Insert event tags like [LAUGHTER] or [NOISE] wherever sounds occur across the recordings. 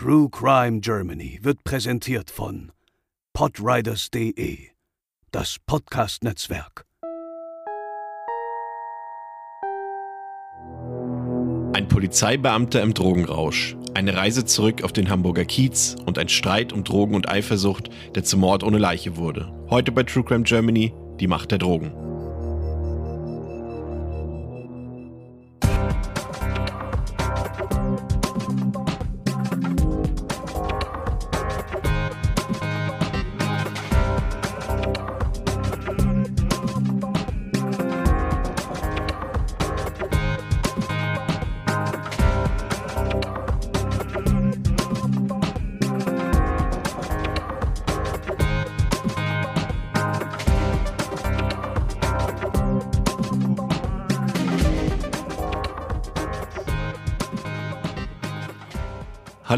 True Crime Germany wird präsentiert von podriders.de, das Podcast-Netzwerk. Ein Polizeibeamter im Drogenrausch, eine Reise zurück auf den Hamburger Kiez und ein Streit um Drogen und Eifersucht, der zum Mord ohne Leiche wurde. Heute bei True Crime Germany, die Macht der Drogen.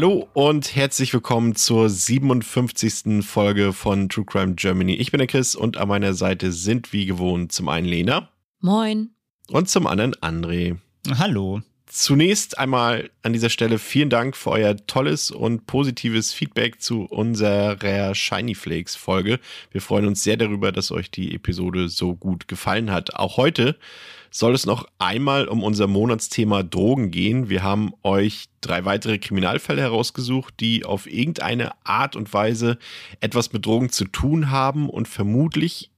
Hallo und herzlich willkommen zur 57. Folge von True Crime Germany. Ich bin der Chris und an meiner Seite sind wie gewohnt zum einen Lena. Moin. Und zum anderen André. Hallo. Zunächst einmal an dieser Stelle vielen Dank für euer tolles und positives Feedback zu unserer Shiny Flakes Folge. Wir freuen uns sehr darüber, dass euch die Episode so gut gefallen hat. Auch heute soll es noch einmal um unser Monatsthema Drogen gehen. Wir haben euch drei weitere Kriminalfälle herausgesucht, die auf irgendeine Art und Weise etwas mit Drogen zu tun haben und vermutlich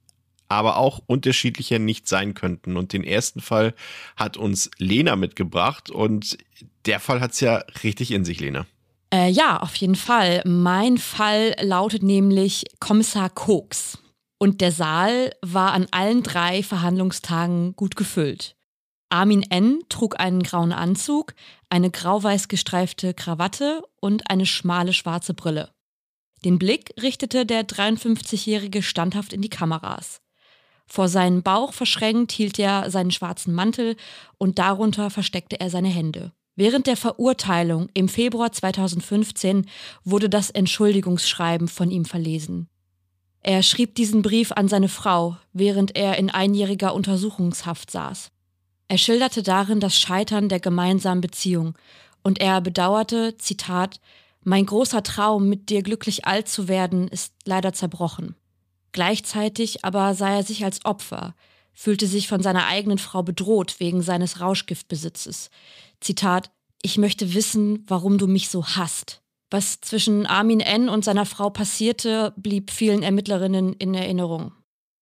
aber auch unterschiedlicher nicht sein könnten. Und den ersten Fall hat uns Lena mitgebracht und der Fall hat es ja richtig in sich, Lena. Äh, ja, auf jeden Fall. Mein Fall lautet nämlich Kommissar Koks. Und der Saal war an allen drei Verhandlungstagen gut gefüllt. Armin N. trug einen grauen Anzug, eine grau-weiß gestreifte Krawatte und eine schmale schwarze Brille. Den Blick richtete der 53-Jährige standhaft in die Kameras. Vor seinen Bauch verschränkt hielt er seinen schwarzen Mantel und darunter versteckte er seine Hände. Während der Verurteilung im Februar 2015 wurde das Entschuldigungsschreiben von ihm verlesen. Er schrieb diesen Brief an seine Frau, während er in einjähriger Untersuchungshaft saß. Er schilderte darin das Scheitern der gemeinsamen Beziehung und er bedauerte, Zitat, Mein großer Traum, mit dir glücklich alt zu werden, ist leider zerbrochen. Gleichzeitig aber sah er sich als Opfer, fühlte sich von seiner eigenen Frau bedroht wegen seines Rauschgiftbesitzes. Zitat, ich möchte wissen, warum du mich so hasst. Was zwischen Armin N. und seiner Frau passierte, blieb vielen Ermittlerinnen in Erinnerung.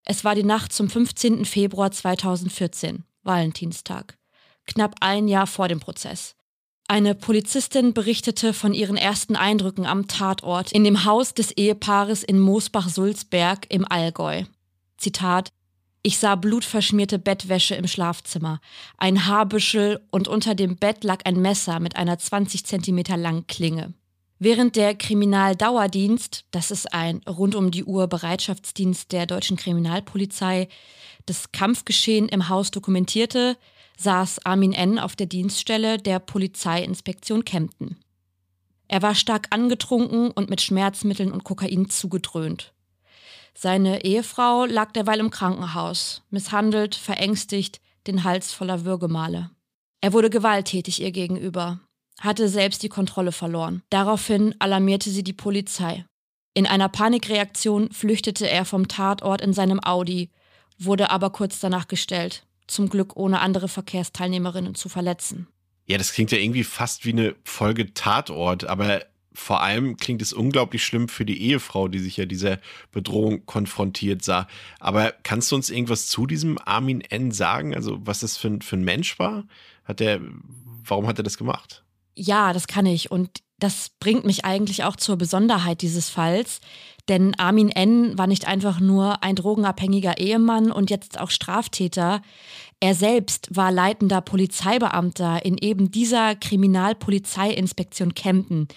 Es war die Nacht zum 15. Februar 2014, Valentinstag, knapp ein Jahr vor dem Prozess. Eine Polizistin berichtete von ihren ersten Eindrücken am Tatort in dem Haus des Ehepaares in Moosbach-Sulzberg im Allgäu. Zitat ich sah blutverschmierte Bettwäsche im Schlafzimmer, ein Haarbüschel und unter dem Bett lag ein Messer mit einer 20 Zentimeter langen Klinge. Während der Kriminaldauerdienst, das ist ein rund um die Uhr Bereitschaftsdienst der deutschen Kriminalpolizei, das Kampfgeschehen im Haus dokumentierte, saß Armin N. auf der Dienststelle der Polizeiinspektion Kempten. Er war stark angetrunken und mit Schmerzmitteln und Kokain zugedröhnt. Seine Ehefrau lag derweil im Krankenhaus, misshandelt, verängstigt, den Hals voller Würgemale. Er wurde gewalttätig ihr gegenüber, hatte selbst die Kontrolle verloren. Daraufhin alarmierte sie die Polizei. In einer Panikreaktion flüchtete er vom Tatort in seinem Audi, wurde aber kurz danach gestellt, zum Glück ohne andere Verkehrsteilnehmerinnen zu verletzen. Ja, das klingt ja irgendwie fast wie eine Folge Tatort, aber vor allem klingt es unglaublich schlimm für die Ehefrau, die sich ja dieser Bedrohung konfrontiert sah. Aber kannst du uns irgendwas zu diesem Armin N. sagen? Also, was das für ein, für ein Mensch war? Hat der, warum hat er das gemacht? Ja, das kann ich. Und das bringt mich eigentlich auch zur Besonderheit dieses Falls. Denn Armin N. war nicht einfach nur ein drogenabhängiger Ehemann und jetzt auch Straftäter. Er selbst war leitender Polizeibeamter in eben dieser Kriminalpolizeiinspektion Kempten,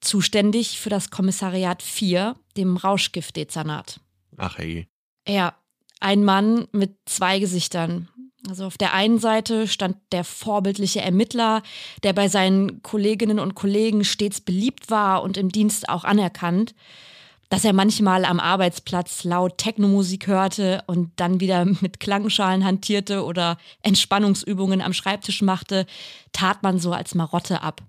zuständig für das Kommissariat 4, dem Rauschgiftdezernat. Ach hey. Ja, ein Mann mit zwei Gesichtern. Also auf der einen Seite stand der vorbildliche Ermittler, der bei seinen Kolleginnen und Kollegen stets beliebt war und im Dienst auch anerkannt. Dass er manchmal am Arbeitsplatz laut Technomusik hörte und dann wieder mit Klangschalen hantierte oder Entspannungsübungen am Schreibtisch machte, tat man so als Marotte ab.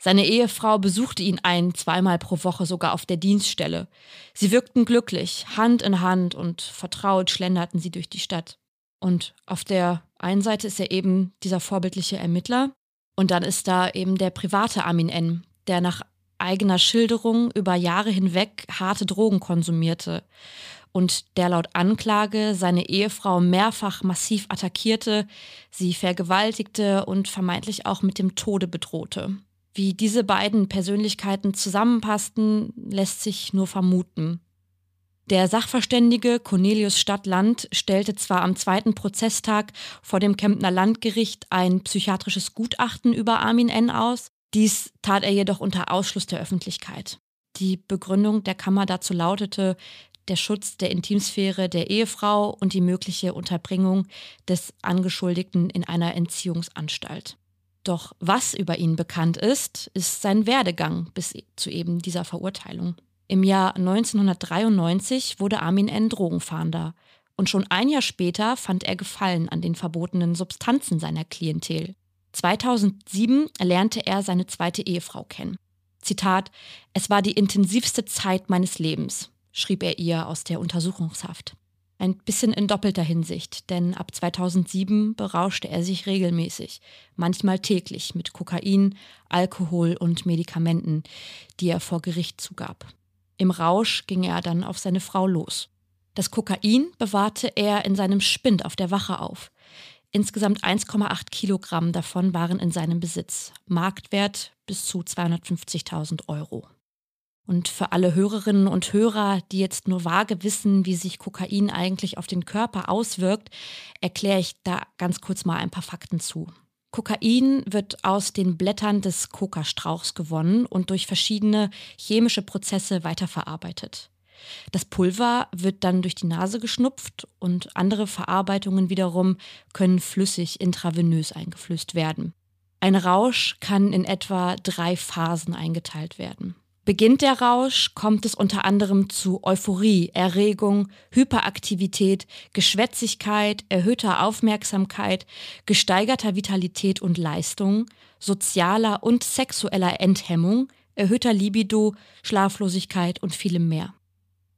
Seine Ehefrau besuchte ihn ein, zweimal pro Woche sogar auf der Dienststelle. Sie wirkten glücklich, Hand in Hand und vertraut schlenderten sie durch die Stadt. Und auf der einen Seite ist er eben dieser vorbildliche Ermittler und dann ist da eben der private Armin N., der nach eigener Schilderung über Jahre hinweg harte Drogen konsumierte und der laut Anklage seine Ehefrau mehrfach massiv attackierte, sie vergewaltigte und vermeintlich auch mit dem Tode bedrohte. Wie diese beiden Persönlichkeiten zusammenpassten, lässt sich nur vermuten. Der Sachverständige Cornelius Stadtland stellte zwar am zweiten Prozesstag vor dem Kemptner Landgericht ein psychiatrisches Gutachten über Armin N. aus, dies tat er jedoch unter Ausschluss der Öffentlichkeit. Die Begründung der Kammer dazu lautete der Schutz der Intimsphäre der Ehefrau und die mögliche Unterbringung des Angeschuldigten in einer Entziehungsanstalt. Doch was über ihn bekannt ist, ist sein Werdegang bis zu eben dieser Verurteilung. Im Jahr 1993 wurde Armin N. Drogenfahnder und schon ein Jahr später fand er Gefallen an den verbotenen Substanzen seiner Klientel. 2007 lernte er seine zweite Ehefrau kennen. Zitat, es war die intensivste Zeit meines Lebens, schrieb er ihr aus der Untersuchungshaft. Ein bisschen in doppelter Hinsicht, denn ab 2007 berauschte er sich regelmäßig, manchmal täglich mit Kokain, Alkohol und Medikamenten, die er vor Gericht zugab. Im Rausch ging er dann auf seine Frau los. Das Kokain bewahrte er in seinem Spind auf der Wache auf. Insgesamt 1,8 Kilogramm davon waren in seinem Besitz. Marktwert bis zu 250.000 Euro. Und für alle Hörerinnen und Hörer, die jetzt nur vage wissen, wie sich Kokain eigentlich auf den Körper auswirkt, erkläre ich da ganz kurz mal ein paar Fakten zu. Kokain wird aus den Blättern des Kokastrauchs gewonnen und durch verschiedene chemische Prozesse weiterverarbeitet. Das Pulver wird dann durch die Nase geschnupft und andere Verarbeitungen wiederum können flüssig intravenös eingeflößt werden. Ein Rausch kann in etwa drei Phasen eingeteilt werden. Beginnt der Rausch, kommt es unter anderem zu Euphorie, Erregung, Hyperaktivität, Geschwätzigkeit, erhöhter Aufmerksamkeit, gesteigerter Vitalität und Leistung, sozialer und sexueller Enthemmung, erhöhter Libido, Schlaflosigkeit und vielem mehr.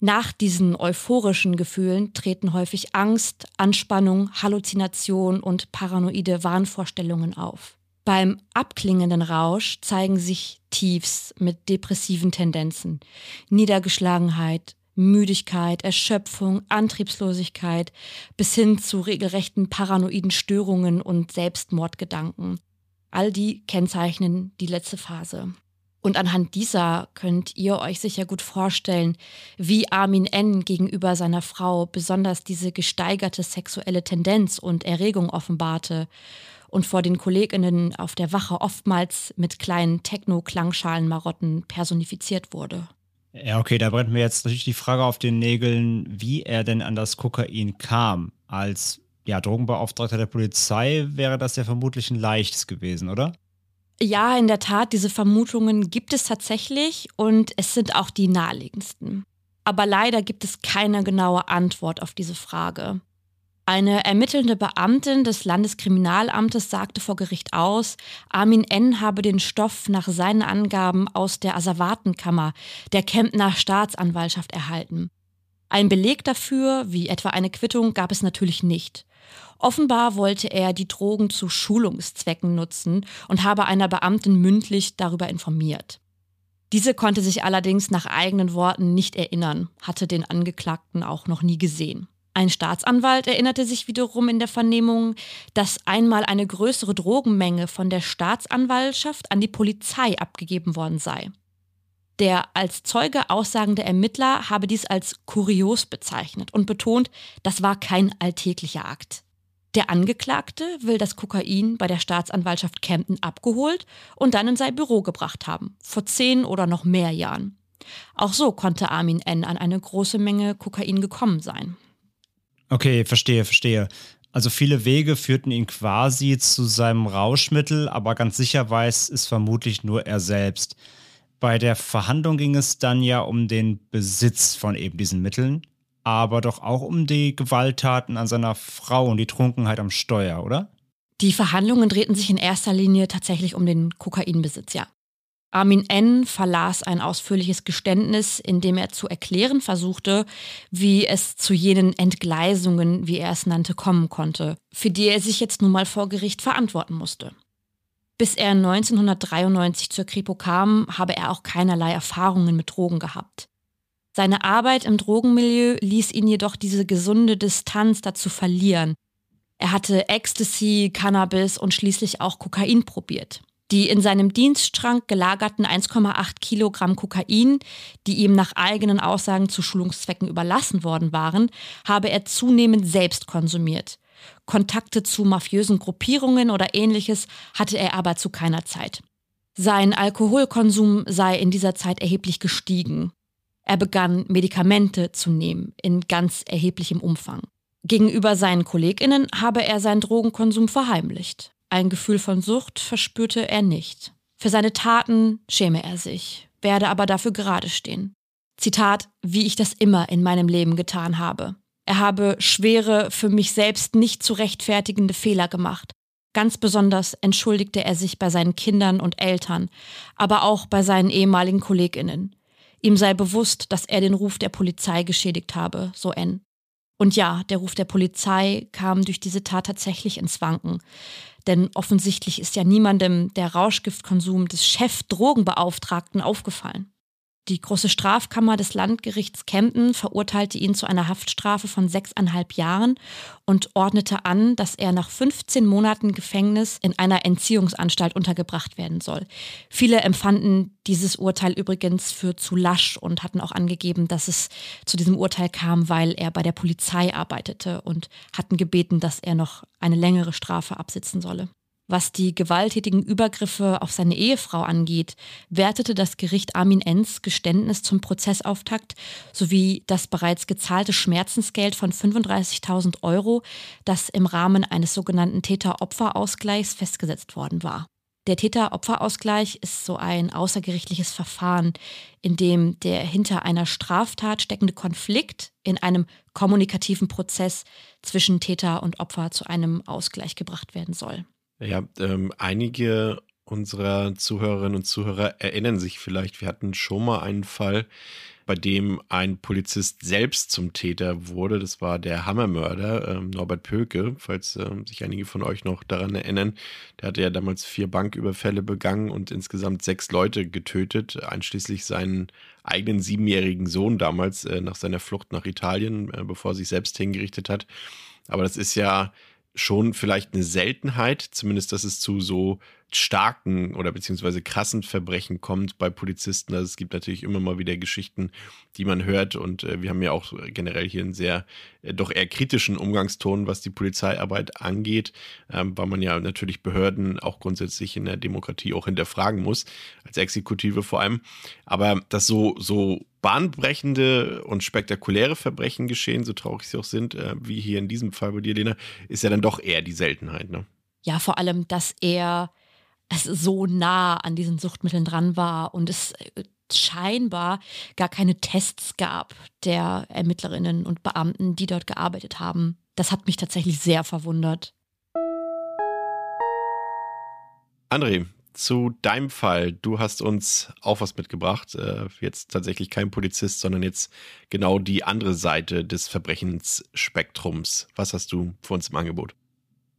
Nach diesen euphorischen Gefühlen treten häufig Angst, Anspannung, Halluzination und paranoide Wahnvorstellungen auf. Beim abklingenden Rausch zeigen sich Tiefs mit depressiven Tendenzen, Niedergeschlagenheit, Müdigkeit, Erschöpfung, Antriebslosigkeit bis hin zu regelrechten paranoiden Störungen und Selbstmordgedanken. All die kennzeichnen die letzte Phase. Und anhand dieser könnt ihr euch sicher gut vorstellen, wie Armin N. gegenüber seiner Frau besonders diese gesteigerte sexuelle Tendenz und Erregung offenbarte und vor den Kolleginnen auf der Wache oftmals mit kleinen Techno-Klangschalenmarotten personifiziert wurde. Ja, okay, da brennt mir jetzt natürlich die Frage auf den Nägeln, wie er denn an das Kokain kam. Als ja, Drogenbeauftragter der Polizei wäre das ja vermutlich ein leichtes gewesen, oder? Ja, in der Tat, diese Vermutungen gibt es tatsächlich und es sind auch die naheliegendsten. Aber leider gibt es keine genaue Antwort auf diese Frage. Eine ermittelnde Beamtin des Landeskriminalamtes sagte vor Gericht aus, Armin N. habe den Stoff nach seinen Angaben aus der Asservatenkammer der Kemptner Staatsanwaltschaft erhalten. Ein Beleg dafür, wie etwa eine Quittung, gab es natürlich nicht. Offenbar wollte er die Drogen zu Schulungszwecken nutzen und habe einer Beamtin mündlich darüber informiert. Diese konnte sich allerdings nach eigenen Worten nicht erinnern, hatte den Angeklagten auch noch nie gesehen. Ein Staatsanwalt erinnerte sich wiederum in der Vernehmung, dass einmal eine größere Drogenmenge von der Staatsanwaltschaft an die Polizei abgegeben worden sei. Der als Zeuge aussagende Ermittler habe dies als kurios bezeichnet und betont, das war kein alltäglicher Akt. Der Angeklagte will das Kokain bei der Staatsanwaltschaft Kempten abgeholt und dann in sein Büro gebracht haben, vor zehn oder noch mehr Jahren. Auch so konnte Armin N. an eine große Menge Kokain gekommen sein. Okay, verstehe, verstehe. Also viele Wege führten ihn quasi zu seinem Rauschmittel, aber ganz sicher weiß es vermutlich nur er selbst. Bei der Verhandlung ging es dann ja um den Besitz von eben diesen Mitteln aber doch auch um die Gewalttaten an seiner Frau und die Trunkenheit am Steuer, oder? Die Verhandlungen drehten sich in erster Linie tatsächlich um den Kokainbesitz, ja. Armin N. verlas ein ausführliches Geständnis, in dem er zu erklären versuchte, wie es zu jenen Entgleisungen, wie er es nannte, kommen konnte, für die er sich jetzt nun mal vor Gericht verantworten musste. Bis er 1993 zur Kripo kam, habe er auch keinerlei Erfahrungen mit Drogen gehabt. Seine Arbeit im Drogenmilieu ließ ihn jedoch diese gesunde Distanz dazu verlieren. Er hatte Ecstasy, Cannabis und schließlich auch Kokain probiert. Die in seinem Dienstschrank gelagerten 1,8 Kilogramm Kokain, die ihm nach eigenen Aussagen zu Schulungszwecken überlassen worden waren, habe er zunehmend selbst konsumiert. Kontakte zu mafiösen Gruppierungen oder ähnliches hatte er aber zu keiner Zeit. Sein Alkoholkonsum sei in dieser Zeit erheblich gestiegen. Er begann Medikamente zu nehmen in ganz erheblichem Umfang. Gegenüber seinen Kolleginnen habe er seinen Drogenkonsum verheimlicht. Ein Gefühl von Sucht verspürte er nicht. Für seine Taten schäme er sich, werde aber dafür gerade stehen. Zitat, wie ich das immer in meinem Leben getan habe. Er habe schwere, für mich selbst nicht zu rechtfertigende Fehler gemacht. Ganz besonders entschuldigte er sich bei seinen Kindern und Eltern, aber auch bei seinen ehemaligen Kolleginnen. Ihm sei bewusst, dass er den Ruf der Polizei geschädigt habe, so N. Und ja, der Ruf der Polizei kam durch diese Tat tatsächlich ins Wanken. Denn offensichtlich ist ja niemandem der Rauschgiftkonsum des Chefdrogenbeauftragten aufgefallen. Die große Strafkammer des Landgerichts Kempten verurteilte ihn zu einer Haftstrafe von sechseinhalb Jahren und ordnete an, dass er nach 15 Monaten Gefängnis in einer Entziehungsanstalt untergebracht werden soll. Viele empfanden dieses Urteil übrigens für zu lasch und hatten auch angegeben, dass es zu diesem Urteil kam, weil er bei der Polizei arbeitete und hatten gebeten, dass er noch eine längere Strafe absitzen solle. Was die gewalttätigen Übergriffe auf seine Ehefrau angeht, wertete das Gericht Armin Enz Geständnis zum Prozessauftakt sowie das bereits gezahlte Schmerzensgeld von 35.000 Euro, das im Rahmen eines sogenannten Täter-Opfer-Ausgleichs festgesetzt worden war. Der Täter-Opfer-Ausgleich ist so ein außergerichtliches Verfahren, in dem der hinter einer Straftat steckende Konflikt in einem kommunikativen Prozess zwischen Täter und Opfer zu einem Ausgleich gebracht werden soll. Ja, ähm, einige unserer Zuhörerinnen und Zuhörer erinnern sich vielleicht, wir hatten schon mal einen Fall, bei dem ein Polizist selbst zum Täter wurde. Das war der Hammermörder ähm, Norbert Pöke, falls ähm, sich einige von euch noch daran erinnern. Der hatte ja damals vier Banküberfälle begangen und insgesamt sechs Leute getötet, einschließlich seinen eigenen siebenjährigen Sohn damals äh, nach seiner Flucht nach Italien, äh, bevor er sich selbst hingerichtet hat. Aber das ist ja schon vielleicht eine Seltenheit, zumindest dass es zu so starken oder beziehungsweise krassen Verbrechen kommt bei Polizisten. Also es gibt natürlich immer mal wieder Geschichten, die man hört und äh, wir haben ja auch generell hier einen sehr äh, doch eher kritischen Umgangston, was die Polizeiarbeit angeht, ähm, weil man ja natürlich Behörden auch grundsätzlich in der Demokratie auch hinterfragen muss, als Exekutive vor allem. Aber dass so, so bahnbrechende und spektakuläre Verbrechen geschehen, so traurig sie auch sind, äh, wie hier in diesem Fall bei dir, Lena, ist ja dann doch eher die Seltenheit, ne? Ja, vor allem, dass er es so nah an diesen Suchtmitteln dran war und es äh, scheinbar gar keine Tests gab der Ermittlerinnen und Beamten, die dort gearbeitet haben. Das hat mich tatsächlich sehr verwundert. André, zu deinem Fall. Du hast uns auch was mitgebracht. Äh, jetzt tatsächlich kein Polizist, sondern jetzt genau die andere Seite des Verbrechensspektrums. Was hast du für uns im Angebot?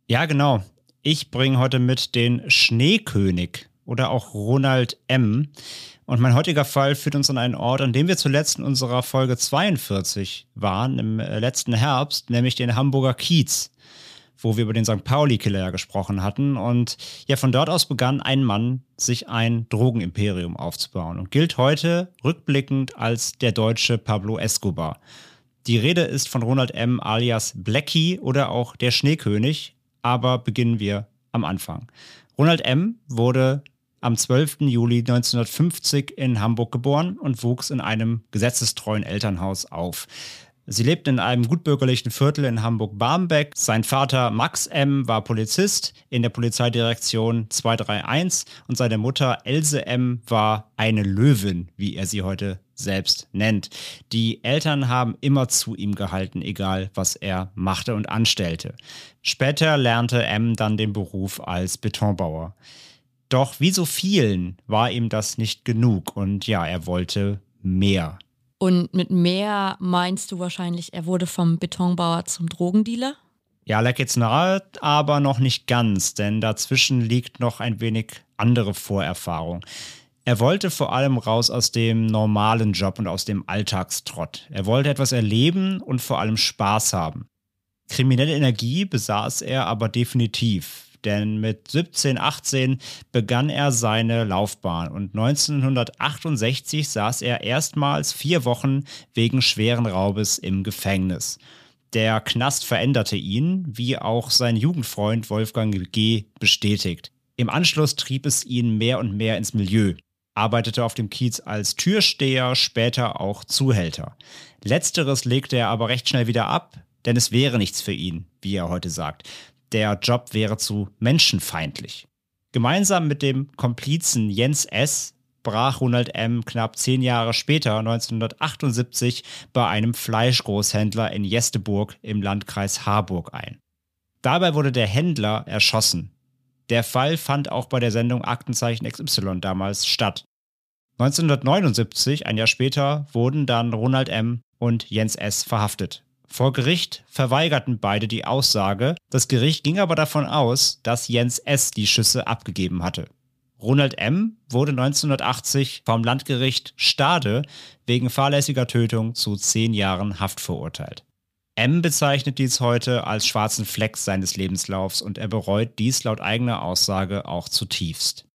Ja, genau. Ich bringe heute mit den Schneekönig oder auch Ronald M. Und mein heutiger Fall führt uns an einen Ort, an dem wir zuletzt in unserer Folge 42 waren, im äh, letzten Herbst, nämlich den Hamburger Kiez wo wir über den St. Pauli-Killer gesprochen hatten. Und ja, von dort aus begann ein Mann, sich ein Drogenimperium aufzubauen und gilt heute rückblickend als der deutsche Pablo Escobar. Die Rede ist von Ronald M. alias Blackie oder auch der Schneekönig, aber beginnen wir am Anfang. Ronald M. wurde am 12. Juli 1950 in Hamburg geboren und wuchs in einem gesetzestreuen Elternhaus auf. Sie lebt in einem gutbürgerlichen Viertel in Hamburg-Barmbek. Sein Vater Max M. war Polizist in der Polizeidirektion 231 und seine Mutter Else M. war eine Löwin, wie er sie heute selbst nennt. Die Eltern haben immer zu ihm gehalten, egal was er machte und anstellte. Später lernte M dann den Beruf als Betonbauer. Doch wie so vielen war ihm das nicht genug und ja, er wollte mehr. Und mit mehr meinst du wahrscheinlich, er wurde vom Betonbauer zum Drogendealer? Ja, lag jetzt nahe, aber noch nicht ganz, denn dazwischen liegt noch ein wenig andere Vorerfahrung. Er wollte vor allem raus aus dem normalen Job und aus dem Alltagstrott. Er wollte etwas erleben und vor allem Spaß haben. Kriminelle Energie besaß er aber definitiv denn mit 17, 18 begann er seine Laufbahn und 1968 saß er erstmals vier Wochen wegen schweren Raubes im Gefängnis. Der Knast veränderte ihn, wie auch sein Jugendfreund Wolfgang G. bestätigt. Im Anschluss trieb es ihn mehr und mehr ins Milieu, arbeitete auf dem Kiez als Türsteher, später auch Zuhälter. Letzteres legte er aber recht schnell wieder ab, denn es wäre nichts für ihn, wie er heute sagt der Job wäre zu menschenfeindlich. Gemeinsam mit dem Komplizen Jens S. brach Ronald M. knapp zehn Jahre später, 1978, bei einem Fleischgroßhändler in Jesteburg im Landkreis Harburg ein. Dabei wurde der Händler erschossen. Der Fall fand auch bei der Sendung Aktenzeichen XY damals statt. 1979, ein Jahr später, wurden dann Ronald M. und Jens S. verhaftet. Vor Gericht verweigerten beide die Aussage. Das Gericht ging aber davon aus, dass Jens S. die Schüsse abgegeben hatte. Ronald M. wurde 1980 vom Landgericht Stade wegen fahrlässiger Tötung zu zehn Jahren Haft verurteilt. M bezeichnet dies heute als schwarzen Fleck seines Lebenslaufs und er bereut dies laut eigener Aussage auch zutiefst.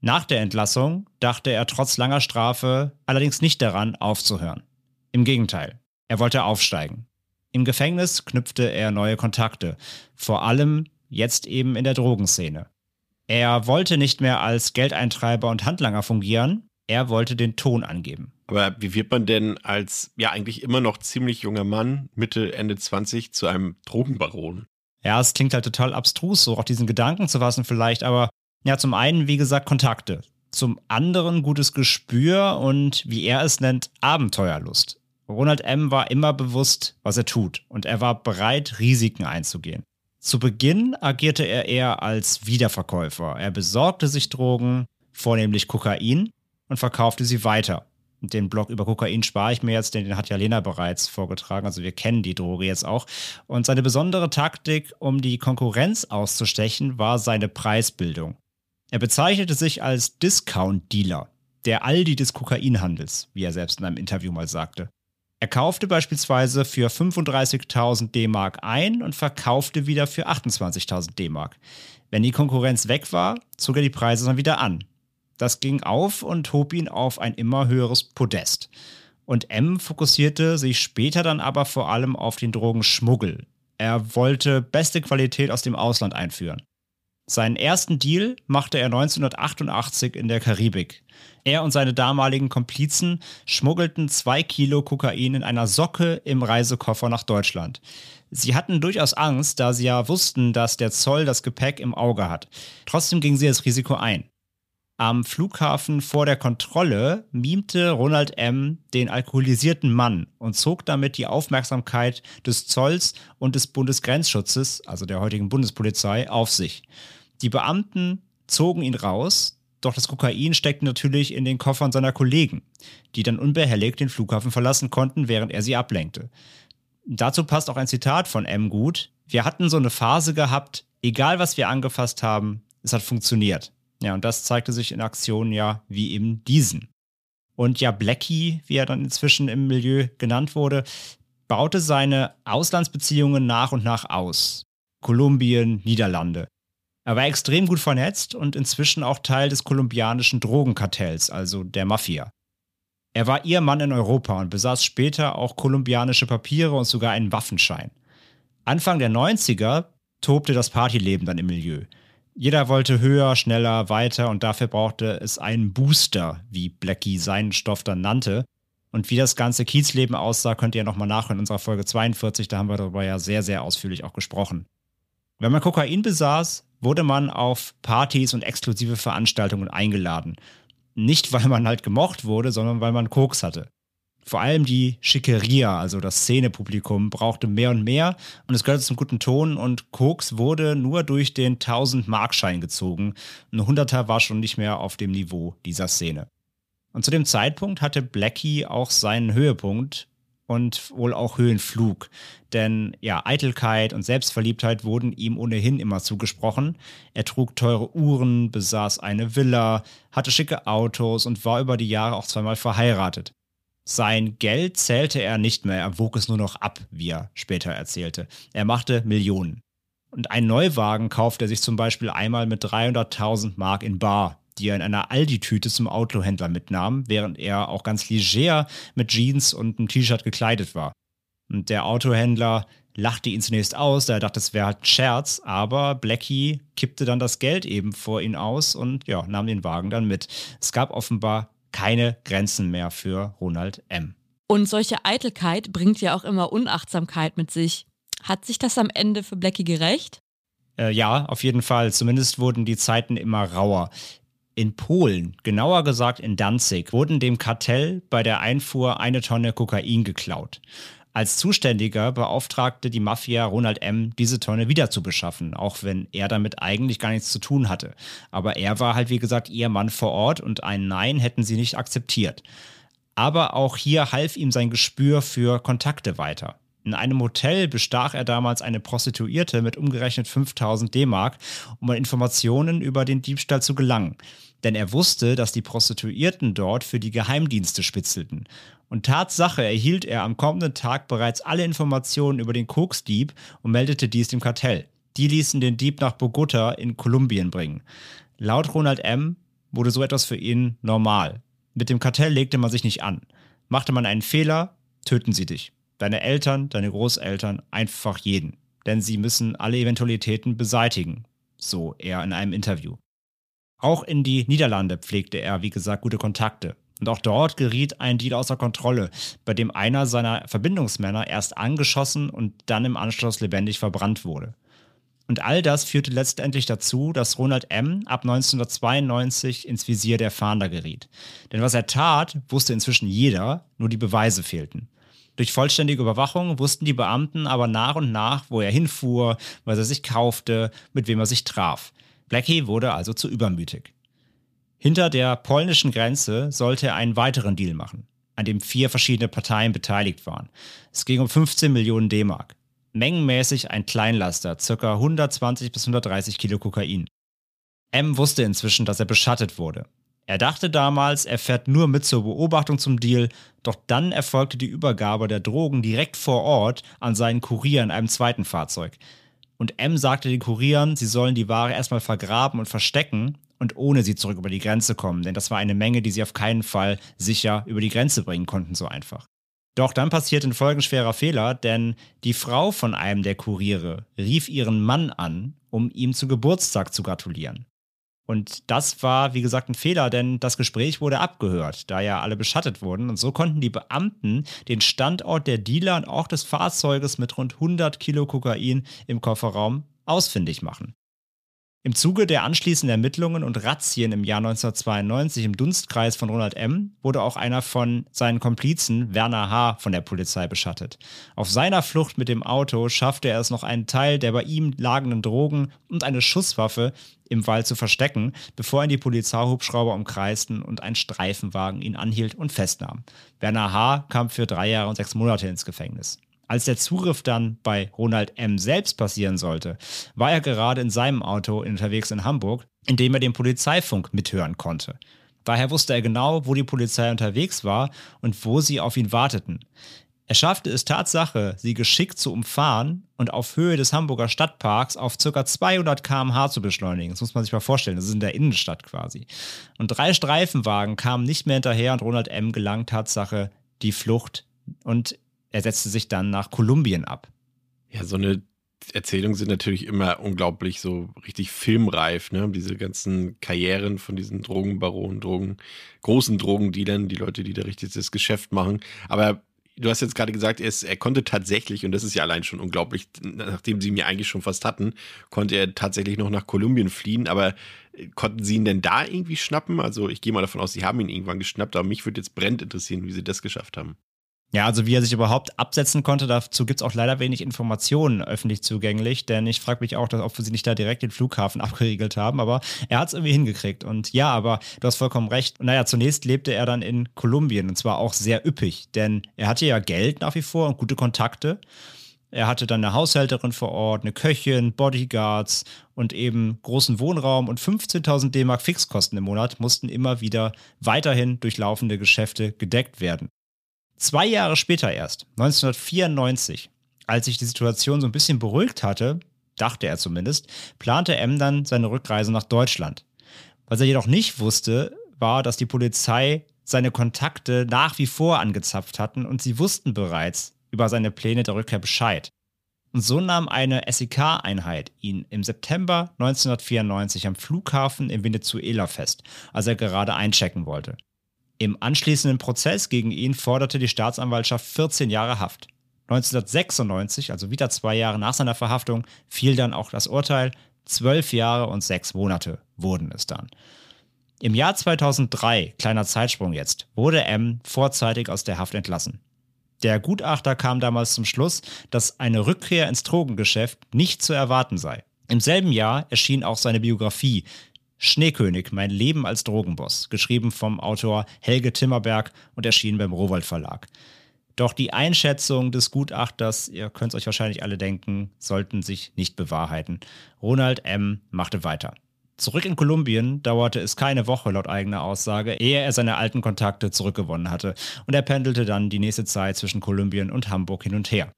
Nach der Entlassung dachte er trotz langer Strafe allerdings nicht daran, aufzuhören. Im Gegenteil, er wollte aufsteigen. Im Gefängnis knüpfte er neue Kontakte, vor allem jetzt eben in der Drogenszene. Er wollte nicht mehr als Geldeintreiber und Handlanger fungieren, er wollte den Ton angeben. Aber wie wird man denn als ja eigentlich immer noch ziemlich junger Mann, Mitte, Ende 20, zu einem Drogenbaron? Ja, es klingt halt total abstrus, so auch diesen Gedanken zu fassen vielleicht, aber ja, zum einen, wie gesagt, Kontakte. Zum anderen gutes Gespür und, wie er es nennt, Abenteuerlust. Ronald M. war immer bewusst, was er tut, und er war bereit, Risiken einzugehen. Zu Beginn agierte er eher als Wiederverkäufer. Er besorgte sich Drogen, vornehmlich Kokain, und verkaufte sie weiter. Den Blog über Kokain spare ich mir jetzt, denn den hat ja Lena bereits vorgetragen. Also wir kennen die Droge jetzt auch. Und seine besondere Taktik, um die Konkurrenz auszustechen, war seine Preisbildung. Er bezeichnete sich als Discount-Dealer, der Aldi des Kokainhandels, wie er selbst in einem Interview mal sagte. Er kaufte beispielsweise für 35.000 D-Mark ein und verkaufte wieder für 28.000 D-Mark. Wenn die Konkurrenz weg war, zog er die Preise dann wieder an. Das ging auf und hob ihn auf ein immer höheres Podest. Und M fokussierte sich später dann aber vor allem auf den Drogenschmuggel. Er wollte beste Qualität aus dem Ausland einführen. Seinen ersten Deal machte er 1988 in der Karibik. Er und seine damaligen Komplizen schmuggelten zwei Kilo Kokain in einer Socke im Reisekoffer nach Deutschland. Sie hatten durchaus Angst, da sie ja wussten, dass der Zoll das Gepäck im Auge hat. Trotzdem gingen sie das Risiko ein. Am Flughafen vor der Kontrolle mimte Ronald M. den alkoholisierten Mann und zog damit die Aufmerksamkeit des Zolls und des Bundesgrenzschutzes, also der heutigen Bundespolizei, auf sich. Die Beamten zogen ihn raus, doch das Kokain steckte natürlich in den Koffern seiner Kollegen, die dann unbehelligt den Flughafen verlassen konnten, während er sie ablenkte. Dazu passt auch ein Zitat von M gut. Wir hatten so eine Phase gehabt, egal was wir angefasst haben, es hat funktioniert. Ja, und das zeigte sich in Aktionen ja wie eben diesen. Und ja, Blackie, wie er dann inzwischen im Milieu genannt wurde, baute seine Auslandsbeziehungen nach und nach aus. Kolumbien, Niederlande. Er war extrem gut vernetzt und inzwischen auch Teil des kolumbianischen Drogenkartells, also der Mafia. Er war ihr Mann in Europa und besaß später auch kolumbianische Papiere und sogar einen Waffenschein. Anfang der 90er tobte das Partyleben dann im Milieu. Jeder wollte höher, schneller, weiter und dafür brauchte es einen Booster, wie Blackie seinen Stoff dann nannte. Und wie das ganze Kiezleben aussah, könnt ihr nochmal nachhören in unserer Folge 42, da haben wir darüber ja sehr, sehr ausführlich auch gesprochen. Wenn man Kokain besaß, wurde man auf Partys und exklusive Veranstaltungen eingeladen. Nicht, weil man halt gemocht wurde, sondern weil man Koks hatte. Vor allem die Schickeria, also das Szenepublikum, brauchte mehr und mehr und es gehörte zum guten Ton und Koks wurde nur durch den 1000-Markschein gezogen. Ein Hunderter war schon nicht mehr auf dem Niveau dieser Szene. Und zu dem Zeitpunkt hatte Blackie auch seinen Höhepunkt und wohl auch Höhenflug. Denn ja, Eitelkeit und Selbstverliebtheit wurden ihm ohnehin immer zugesprochen. Er trug teure Uhren, besaß eine Villa, hatte schicke Autos und war über die Jahre auch zweimal verheiratet. Sein Geld zählte er nicht mehr, er wog es nur noch ab, wie er später erzählte. Er machte Millionen. Und einen Neuwagen kaufte er sich zum Beispiel einmal mit 300.000 Mark in Bar, die er in einer Aldi-Tüte zum Autohändler mitnahm, während er auch ganz leger mit Jeans und einem T-Shirt gekleidet war. Und der Autohändler lachte ihn zunächst aus, da er dachte, es wäre halt ein Scherz, aber Blackie kippte dann das Geld eben vor ihn aus und ja, nahm den Wagen dann mit. Es gab offenbar keine Grenzen mehr für Ronald M. Und solche Eitelkeit bringt ja auch immer Unachtsamkeit mit sich. Hat sich das am Ende für Blackie gerecht? Äh, ja, auf jeden Fall. Zumindest wurden die Zeiten immer rauer. In Polen, genauer gesagt in Danzig, wurden dem Kartell bei der Einfuhr eine Tonne Kokain geklaut. Als Zuständiger beauftragte die Mafia Ronald M., diese Tonne wieder zu beschaffen, auch wenn er damit eigentlich gar nichts zu tun hatte. Aber er war halt, wie gesagt, ihr Mann vor Ort und ein Nein hätten sie nicht akzeptiert. Aber auch hier half ihm sein Gespür für Kontakte weiter. In einem Hotel bestach er damals eine Prostituierte mit umgerechnet 5000 D-Mark, um an Informationen über den Diebstahl zu gelangen. Denn er wusste, dass die Prostituierten dort für die Geheimdienste spitzelten. Und Tatsache erhielt er am kommenden Tag bereits alle Informationen über den Koksdieb und meldete dies dem Kartell. Die ließen den Dieb nach Bogota in Kolumbien bringen. Laut Ronald M. wurde so etwas für ihn normal. Mit dem Kartell legte man sich nicht an. Machte man einen Fehler, töten sie dich. Deine Eltern, deine Großeltern, einfach jeden. Denn sie müssen alle Eventualitäten beseitigen. So er in einem Interview. Auch in die Niederlande pflegte er, wie gesagt, gute Kontakte. Und auch dort geriet ein Deal außer Kontrolle, bei dem einer seiner Verbindungsmänner erst angeschossen und dann im Anschluss lebendig verbrannt wurde. Und all das führte letztendlich dazu, dass Ronald M. ab 1992 ins Visier der Fahnder geriet. Denn was er tat, wusste inzwischen jeder, nur die Beweise fehlten. Durch vollständige Überwachung wussten die Beamten aber nach und nach, wo er hinfuhr, was er sich kaufte, mit wem er sich traf. Blackie wurde also zu übermütig. Hinter der polnischen Grenze sollte er einen weiteren Deal machen, an dem vier verschiedene Parteien beteiligt waren. Es ging um 15 Millionen D-Mark. Mengenmäßig ein Kleinlaster, ca. 120 bis 130 Kilo Kokain. M wusste inzwischen, dass er beschattet wurde. Er dachte damals, er fährt nur mit zur Beobachtung zum Deal, doch dann erfolgte die Übergabe der Drogen direkt vor Ort an seinen Kurier in einem zweiten Fahrzeug. Und M sagte den Kurieren, sie sollen die Ware erstmal vergraben und verstecken, und ohne sie zurück über die Grenze kommen, denn das war eine Menge, die sie auf keinen Fall sicher über die Grenze bringen konnten, so einfach. Doch dann passierte ein folgenschwerer Fehler, denn die Frau von einem der Kuriere rief ihren Mann an, um ihm zu Geburtstag zu gratulieren. Und das war, wie gesagt, ein Fehler, denn das Gespräch wurde abgehört, da ja alle beschattet wurden. Und so konnten die Beamten den Standort der Dealer und auch des Fahrzeuges mit rund 100 Kilo Kokain im Kofferraum ausfindig machen. Im Zuge der anschließenden Ermittlungen und Razzien im Jahr 1992 im Dunstkreis von Ronald M. wurde auch einer von seinen Komplizen, Werner H., von der Polizei beschattet. Auf seiner Flucht mit dem Auto schaffte er es noch einen Teil der bei ihm lagenden Drogen und eine Schusswaffe im Wald zu verstecken, bevor ihn die Polizeihubschrauber umkreisten und ein Streifenwagen ihn anhielt und festnahm. Werner H. kam für drei Jahre und sechs Monate ins Gefängnis. Als der Zugriff dann bei Ronald M. selbst passieren sollte, war er gerade in seinem Auto unterwegs in Hamburg, in dem er den Polizeifunk mithören konnte. Daher wusste er genau, wo die Polizei unterwegs war und wo sie auf ihn warteten. Er schaffte es Tatsache, sie geschickt zu umfahren und auf Höhe des Hamburger Stadtparks auf ca. 200 km/h zu beschleunigen. Das muss man sich mal vorstellen, das ist in der Innenstadt quasi. Und drei Streifenwagen kamen nicht mehr hinterher und Ronald M. gelang Tatsache die Flucht und er setzte sich dann nach Kolumbien ab. Ja, so eine Erzählungen sind natürlich immer unglaublich so richtig filmreif, ne? Diese ganzen Karrieren von diesen Drogenbaronen, Drogen, großen Drogendealern, die Leute, die da richtig das Geschäft machen. Aber du hast jetzt gerade gesagt, er, ist, er konnte tatsächlich, und das ist ja allein schon unglaublich, nachdem sie ihn ja eigentlich schon fast hatten, konnte er tatsächlich noch nach Kolumbien fliehen. Aber äh, konnten sie ihn denn da irgendwie schnappen? Also ich gehe mal davon aus, sie haben ihn irgendwann geschnappt, aber mich würde jetzt brennend interessieren, wie sie das geschafft haben. Ja, also wie er sich überhaupt absetzen konnte, dazu gibt es auch leider wenig Informationen öffentlich zugänglich, denn ich frage mich auch, ob sie nicht da direkt den Flughafen [LAUGHS] abgeriegelt haben, aber er hat es irgendwie hingekriegt. Und ja, aber du hast vollkommen recht. naja, zunächst lebte er dann in Kolumbien und zwar auch sehr üppig, denn er hatte ja Geld nach wie vor und gute Kontakte. Er hatte dann eine Haushälterin vor Ort, eine Köchin, Bodyguards und eben großen Wohnraum und 15.000 D-Mark Fixkosten im Monat mussten immer wieder weiterhin durch laufende Geschäfte gedeckt werden. Zwei Jahre später erst, 1994, als sich die Situation so ein bisschen beruhigt hatte, dachte er zumindest, plante M dann seine Rückreise nach Deutschland. Was er jedoch nicht wusste, war, dass die Polizei seine Kontakte nach wie vor angezapft hatten und sie wussten bereits über seine Pläne der Rückkehr Bescheid. Und so nahm eine SEK-Einheit ihn im September 1994 am Flughafen in Venezuela fest, als er gerade einchecken wollte. Im anschließenden Prozess gegen ihn forderte die Staatsanwaltschaft 14 Jahre Haft. 1996, also wieder zwei Jahre nach seiner Verhaftung, fiel dann auch das Urteil. Zwölf Jahre und sechs Monate wurden es dann. Im Jahr 2003, kleiner Zeitsprung jetzt, wurde M vorzeitig aus der Haft entlassen. Der Gutachter kam damals zum Schluss, dass eine Rückkehr ins Drogengeschäft nicht zu erwarten sei. Im selben Jahr erschien auch seine Biografie Schneekönig, mein Leben als Drogenboss, geschrieben vom Autor Helge Timmerberg und erschienen beim Rowold Verlag. Doch die Einschätzung des Gutachters, ihr könnt es euch wahrscheinlich alle denken, sollten sich nicht bewahrheiten. Ronald M. machte weiter. Zurück in Kolumbien dauerte es keine Woche laut eigener Aussage, ehe er seine alten Kontakte zurückgewonnen hatte, und er pendelte dann die nächste Zeit zwischen Kolumbien und Hamburg hin und her.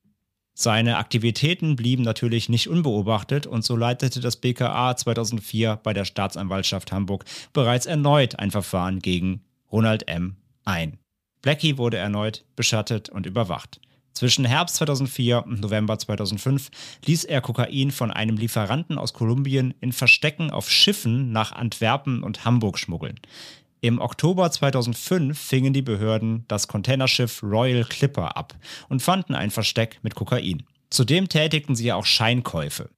Seine Aktivitäten blieben natürlich nicht unbeobachtet und so leitete das BKA 2004 bei der Staatsanwaltschaft Hamburg bereits erneut ein Verfahren gegen Ronald M. ein. Blackie wurde erneut beschattet und überwacht. Zwischen Herbst 2004 und November 2005 ließ er Kokain von einem Lieferanten aus Kolumbien in Verstecken auf Schiffen nach Antwerpen und Hamburg schmuggeln. Im Oktober 2005 fingen die Behörden das Containerschiff Royal Clipper ab und fanden ein Versteck mit Kokain. Zudem tätigten sie auch Scheinkäufe.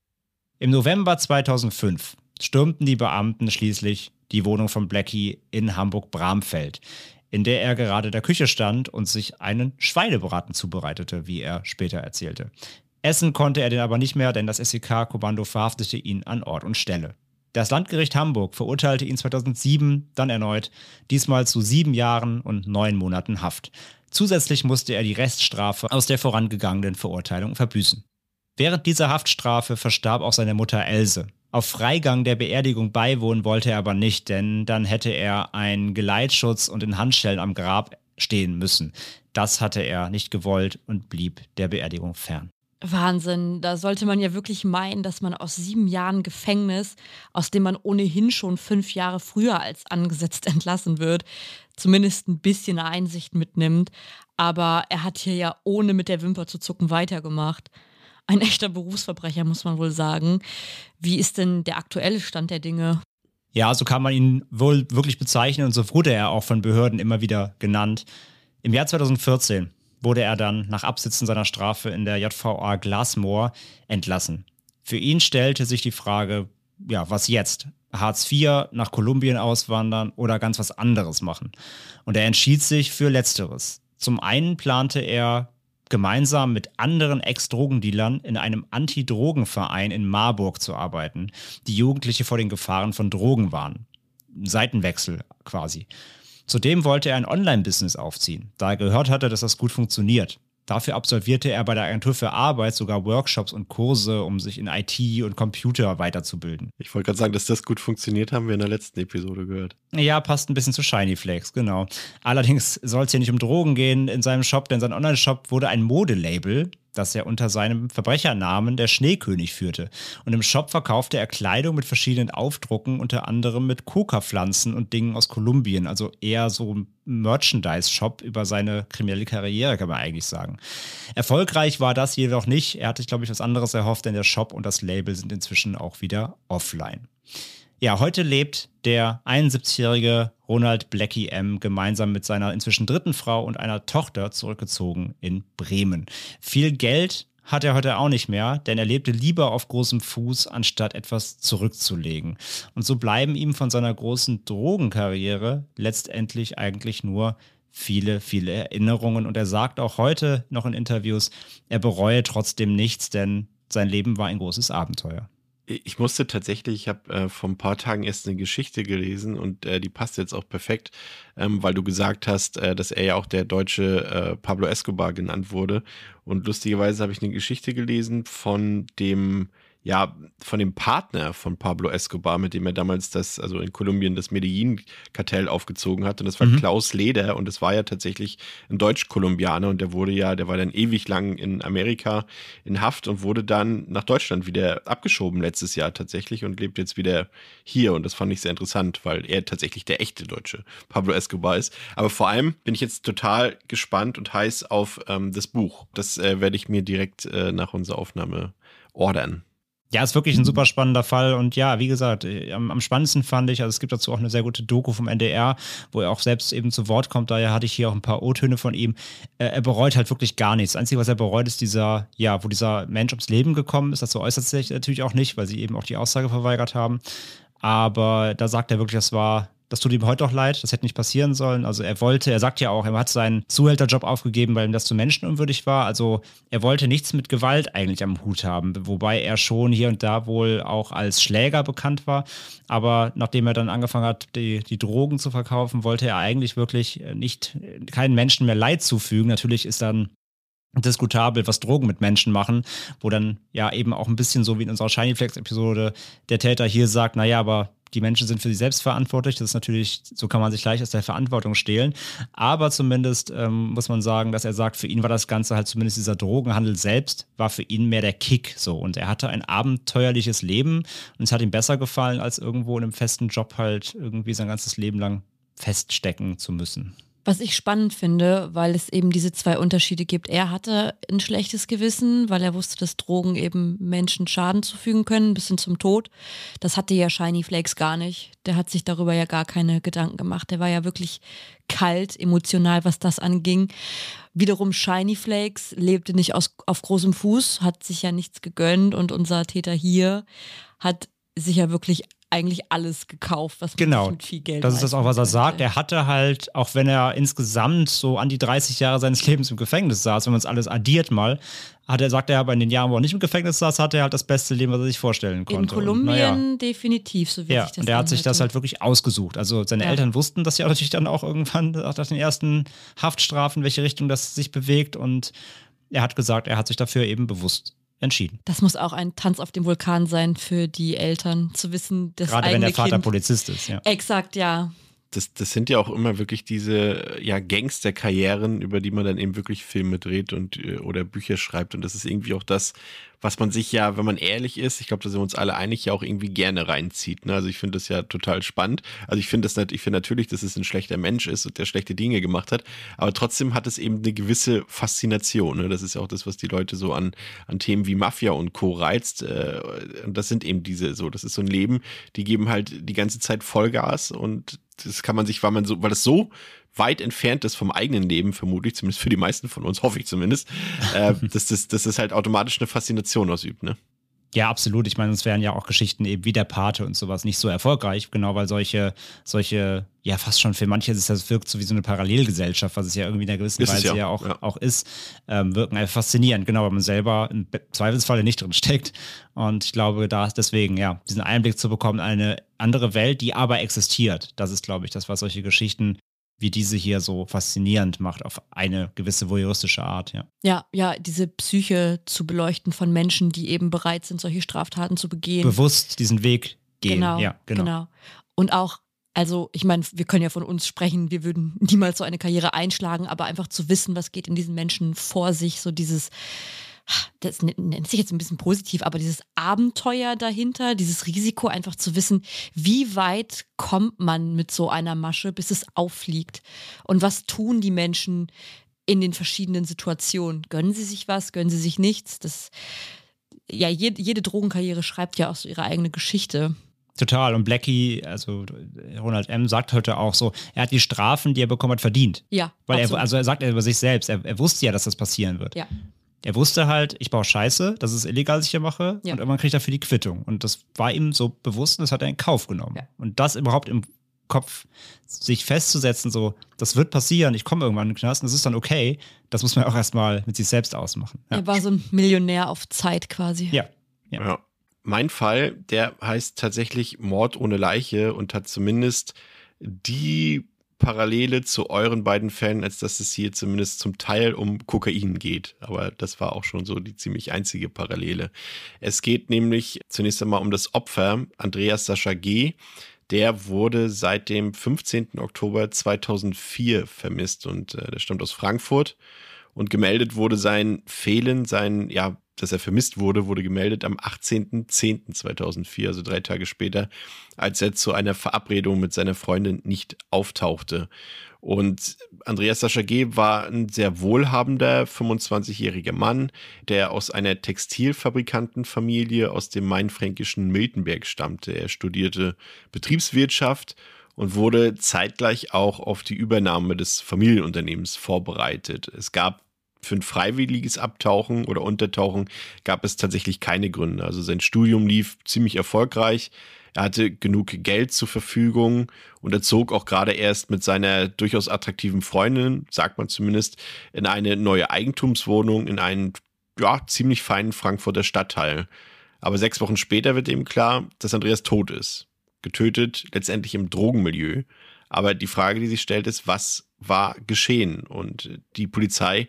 Im November 2005 stürmten die Beamten schließlich die Wohnung von Blackie in Hamburg-Bramfeld, in der er gerade der Küche stand und sich einen Schweinebraten zubereitete, wie er später erzählte. Essen konnte er den aber nicht mehr, denn das SEK-Kommando verhaftete ihn an Ort und Stelle. Das Landgericht Hamburg verurteilte ihn 2007 dann erneut, diesmal zu sieben Jahren und neun Monaten Haft. Zusätzlich musste er die Reststrafe aus der vorangegangenen Verurteilung verbüßen. Während dieser Haftstrafe verstarb auch seine Mutter Else. Auf Freigang der Beerdigung beiwohnen wollte er aber nicht, denn dann hätte er einen Geleitschutz und in Handschellen am Grab stehen müssen. Das hatte er nicht gewollt und blieb der Beerdigung fern. Wahnsinn. Da sollte man ja wirklich meinen, dass man aus sieben Jahren Gefängnis, aus dem man ohnehin schon fünf Jahre früher als angesetzt [LAUGHS] entlassen wird, zumindest ein bisschen Einsicht mitnimmt. Aber er hat hier ja ohne mit der Wimper zu zucken weitergemacht. Ein echter Berufsverbrecher, muss man wohl sagen. Wie ist denn der aktuelle Stand der Dinge? Ja, so kann man ihn wohl wirklich bezeichnen und so wurde er auch von Behörden immer wieder genannt. Im Jahr 2014 wurde er dann nach Absitzen seiner Strafe in der JVA Glasmoor entlassen. Für ihn stellte sich die Frage, ja, was jetzt? Hartz IV nach Kolumbien auswandern oder ganz was anderes machen. Und er entschied sich für Letzteres. Zum einen plante er gemeinsam mit anderen Ex-Drogendealern in einem Anti-Drogen-Verein in Marburg zu arbeiten, die Jugendliche vor den Gefahren von Drogen waren. Seitenwechsel quasi. Zudem wollte er ein Online-Business aufziehen, da er gehört hatte, dass das gut funktioniert. Dafür absolvierte er bei der Agentur für Arbeit sogar Workshops und Kurse, um sich in IT und Computer weiterzubilden. Ich wollte gerade sagen, dass das gut funktioniert, haben wir in der letzten Episode gehört. Ja, passt ein bisschen zu Shiny Flakes, genau. Allerdings soll es hier nicht um Drogen gehen in seinem Shop, denn sein Online-Shop wurde ein Modelabel, das er unter seinem Verbrechernamen der Schneekönig führte. Und im Shop verkaufte er Kleidung mit verschiedenen Aufdrucken, unter anderem mit Coca-Pflanzen und Dingen aus Kolumbien. Also eher so ein Merchandise-Shop über seine kriminelle Karriere, kann man eigentlich sagen. Erfolgreich war das jedoch nicht. Er hatte sich, glaube ich, was anderes erhofft, denn der Shop und das Label sind inzwischen auch wieder offline. Ja, heute lebt der 71-jährige Ronald Blackie M. gemeinsam mit seiner inzwischen dritten Frau und einer Tochter zurückgezogen in Bremen. Viel Geld hat er heute auch nicht mehr, denn er lebte lieber auf großem Fuß, anstatt etwas zurückzulegen. Und so bleiben ihm von seiner großen Drogenkarriere letztendlich eigentlich nur viele, viele Erinnerungen. Und er sagt auch heute noch in Interviews, er bereue trotzdem nichts, denn sein Leben war ein großes Abenteuer. Ich musste tatsächlich, ich habe äh, vor ein paar Tagen erst eine Geschichte gelesen und äh, die passt jetzt auch perfekt, ähm, weil du gesagt hast, äh, dass er ja auch der deutsche äh, Pablo Escobar genannt wurde. Und lustigerweise habe ich eine Geschichte gelesen von dem ja, von dem Partner von Pablo Escobar, mit dem er damals das, also in Kolumbien das Medellin-Kartell aufgezogen hat. Und das war mhm. Klaus Leder und das war ja tatsächlich ein Deutsch-Kolumbianer und der wurde ja, der war dann ewig lang in Amerika in Haft und wurde dann nach Deutschland wieder abgeschoben letztes Jahr tatsächlich und lebt jetzt wieder hier. Und das fand ich sehr interessant, weil er tatsächlich der echte Deutsche Pablo Escobar ist. Aber vor allem bin ich jetzt total gespannt und heiß auf ähm, das Buch. Das äh, werde ich mir direkt äh, nach unserer Aufnahme ordern. Ja, ist wirklich ein super spannender Fall. Und ja, wie gesagt, äh, am, am, spannendsten fand ich, also es gibt dazu auch eine sehr gute Doku vom NDR, wo er auch selbst eben zu Wort kommt. Daher hatte ich hier auch ein paar O-Töne von ihm. Äh, er bereut halt wirklich gar nichts. Das Einzige, was er bereut, ist dieser, ja, wo dieser Mensch ums Leben gekommen ist. So äußert sich natürlich auch nicht, weil sie eben auch die Aussage verweigert haben. Aber da sagt er wirklich, das war das tut ihm heute auch leid, das hätte nicht passieren sollen. Also er wollte, er sagt ja auch, er hat seinen Zuhälterjob aufgegeben, weil ihm das zu menschenunwürdig war. Also er wollte nichts mit Gewalt eigentlich am Hut haben, wobei er schon hier und da wohl auch als Schläger bekannt war. Aber nachdem er dann angefangen hat, die, die Drogen zu verkaufen, wollte er eigentlich wirklich nicht keinen Menschen mehr Leid zufügen. Natürlich ist dann diskutabel, was Drogen mit Menschen machen, wo dann ja eben auch ein bisschen so wie in unserer Shiny Flex Episode der Täter hier sagt, naja, aber die Menschen sind für sich selbst verantwortlich. Das ist natürlich, so kann man sich leicht aus der Verantwortung stehlen. Aber zumindest ähm, muss man sagen, dass er sagt, für ihn war das Ganze halt zumindest dieser Drogenhandel selbst, war für ihn mehr der Kick so. Und er hatte ein abenteuerliches Leben und es hat ihm besser gefallen, als irgendwo in einem festen Job halt irgendwie sein ganzes Leben lang feststecken zu müssen. Was ich spannend finde, weil es eben diese zwei Unterschiede gibt. Er hatte ein schlechtes Gewissen, weil er wusste, dass Drogen eben Menschen Schaden zufügen können, bis hin zum Tod. Das hatte ja Shiny Flakes gar nicht. Der hat sich darüber ja gar keine Gedanken gemacht. Der war ja wirklich kalt, emotional, was das anging. Wiederum Shiny Flakes lebte nicht aus, auf großem Fuß, hat sich ja nichts gegönnt und unser Täter hier hat sich ja wirklich eigentlich alles gekauft, was man genau. mit viel Geld Das ist das auch, was er sagt. Er hatte halt, auch wenn er insgesamt so an die 30 Jahre seines [LAUGHS] Lebens im Gefängnis saß, wenn man es alles addiert mal, hat er, sagt er aber in den Jahren, wo er nicht im Gefängnis saß, hatte er halt das beste Leben, was er sich vorstellen konnte. In Kolumbien und, ja. definitiv, so wie ja, ich das Und er hat sich das halt wirklich ausgesucht. Also seine ja. Eltern wussten das ja [LAUGHS] natürlich dann auch irgendwann nach den ersten Haftstrafen, in welche Richtung das sich bewegt. Und er hat gesagt, er hat sich dafür eben bewusst entschieden. Das muss auch ein Tanz auf dem Vulkan sein für die Eltern, zu wissen, dass Gerade wenn der Vater kind Polizist ist, ja. Exakt, ja. Das, das sind ja auch immer wirklich diese ja, Gangsterkarrieren, über die man dann eben wirklich Filme dreht und äh, oder Bücher schreibt. Und das ist irgendwie auch das, was man sich ja, wenn man ehrlich ist, ich glaube, da sind wir uns alle einig, ja auch irgendwie gerne reinzieht. Ne? Also ich finde das ja total spannend. Also ich finde das nicht, ich finde natürlich, dass es ein schlechter Mensch ist und der schlechte Dinge gemacht hat, aber trotzdem hat es eben eine gewisse Faszination. Ne? Das ist ja auch das, was die Leute so an, an Themen wie Mafia und Co. reizt. Äh, und das sind eben diese so, das ist so ein Leben, die geben halt die ganze Zeit Vollgas und das kann man sich, weil man so, weil das so weit entfernt ist vom eigenen Leben, vermutlich, zumindest für die meisten von uns, [LAUGHS] hoffe ich zumindest, äh, dass, das, dass das halt automatisch eine Faszination ausübt, ne? Ja, absolut. Ich meine, es wären ja auch Geschichten eben wie der Pate und sowas nicht so erfolgreich, genau weil solche, solche, ja, fast schon für manche ist das wirkt so wie so eine Parallelgesellschaft, was es ja irgendwie in einer gewissen ist Weise ja, ja, auch, ja. auch ist, ähm, wirken einfach faszinierend, genau, weil man selber im Zweifelsfalle nicht drin steckt. Und ich glaube, da deswegen, ja, diesen Einblick zu bekommen, eine andere Welt, die aber existiert, das ist, glaube ich, das, was solche Geschichten wie diese hier so faszinierend macht auf eine gewisse voyeuristische Art, ja. Ja, ja, diese Psyche zu beleuchten von Menschen, die eben bereit sind, solche Straftaten zu begehen. Bewusst diesen Weg gehen. Genau, ja, genau. genau. Und auch, also ich meine, wir können ja von uns sprechen, wir würden niemals so eine Karriere einschlagen, aber einfach zu wissen, was geht in diesen Menschen vor sich, so dieses das nennt sich jetzt ein bisschen positiv, aber dieses Abenteuer dahinter, dieses Risiko einfach zu wissen, wie weit kommt man mit so einer Masche, bis es auffliegt und was tun die Menschen in den verschiedenen Situationen. Gönnen sie sich was, gönnen sie sich nichts? Das, ja, jede, jede Drogenkarriere schreibt ja auch so ihre eigene Geschichte. Total. Und Blackie, also Ronald M., sagt heute auch so, er hat die Strafen, die er bekommen hat, verdient. Ja. Weil er, also er sagt er über sich selbst, er, er wusste ja, dass das passieren wird. Ja. Er wusste halt, ich baue Scheiße, das ist illegal, was ich hier mache, ja. und irgendwann kriegt er dafür die Quittung. Und das war ihm so bewusst und das hat er in Kauf genommen. Ja. Und das überhaupt im Kopf sich festzusetzen, so, das wird passieren, ich komme irgendwann in den Knast und das ist dann okay, das muss man auch erstmal mit sich selbst ausmachen. Ja. Er war so ein Millionär auf Zeit quasi. Ja. ja. ja. Mein Fall, der heißt tatsächlich Mord ohne Leiche und hat zumindest die Parallele zu euren beiden Fällen, als dass es hier zumindest zum Teil um Kokain geht. Aber das war auch schon so die ziemlich einzige Parallele. Es geht nämlich zunächst einmal um das Opfer, Andreas Sascha G., der wurde seit dem 15. Oktober 2004 vermisst und äh, der stammt aus Frankfurt. Und gemeldet wurde sein Fehlen, sein, ja, dass er vermisst wurde, wurde gemeldet am 18.10.2004, also drei Tage später, als er zu einer Verabredung mit seiner Freundin nicht auftauchte. Und Andreas Sascha G. war ein sehr wohlhabender 25-jähriger Mann, der aus einer Textilfabrikantenfamilie aus dem mainfränkischen Miltenberg stammte. Er studierte Betriebswirtschaft und wurde zeitgleich auch auf die Übernahme des Familienunternehmens vorbereitet. Es gab für ein freiwilliges Abtauchen oder Untertauchen gab es tatsächlich keine Gründe. Also sein Studium lief ziemlich erfolgreich. Er hatte genug Geld zur Verfügung und er zog auch gerade erst mit seiner durchaus attraktiven Freundin, sagt man zumindest, in eine neue Eigentumswohnung in einen ja, ziemlich feinen Frankfurter Stadtteil. Aber sechs Wochen später wird ihm klar, dass Andreas tot ist. Getötet, letztendlich im Drogenmilieu. Aber die Frage, die sich stellt, ist, was war geschehen? Und die Polizei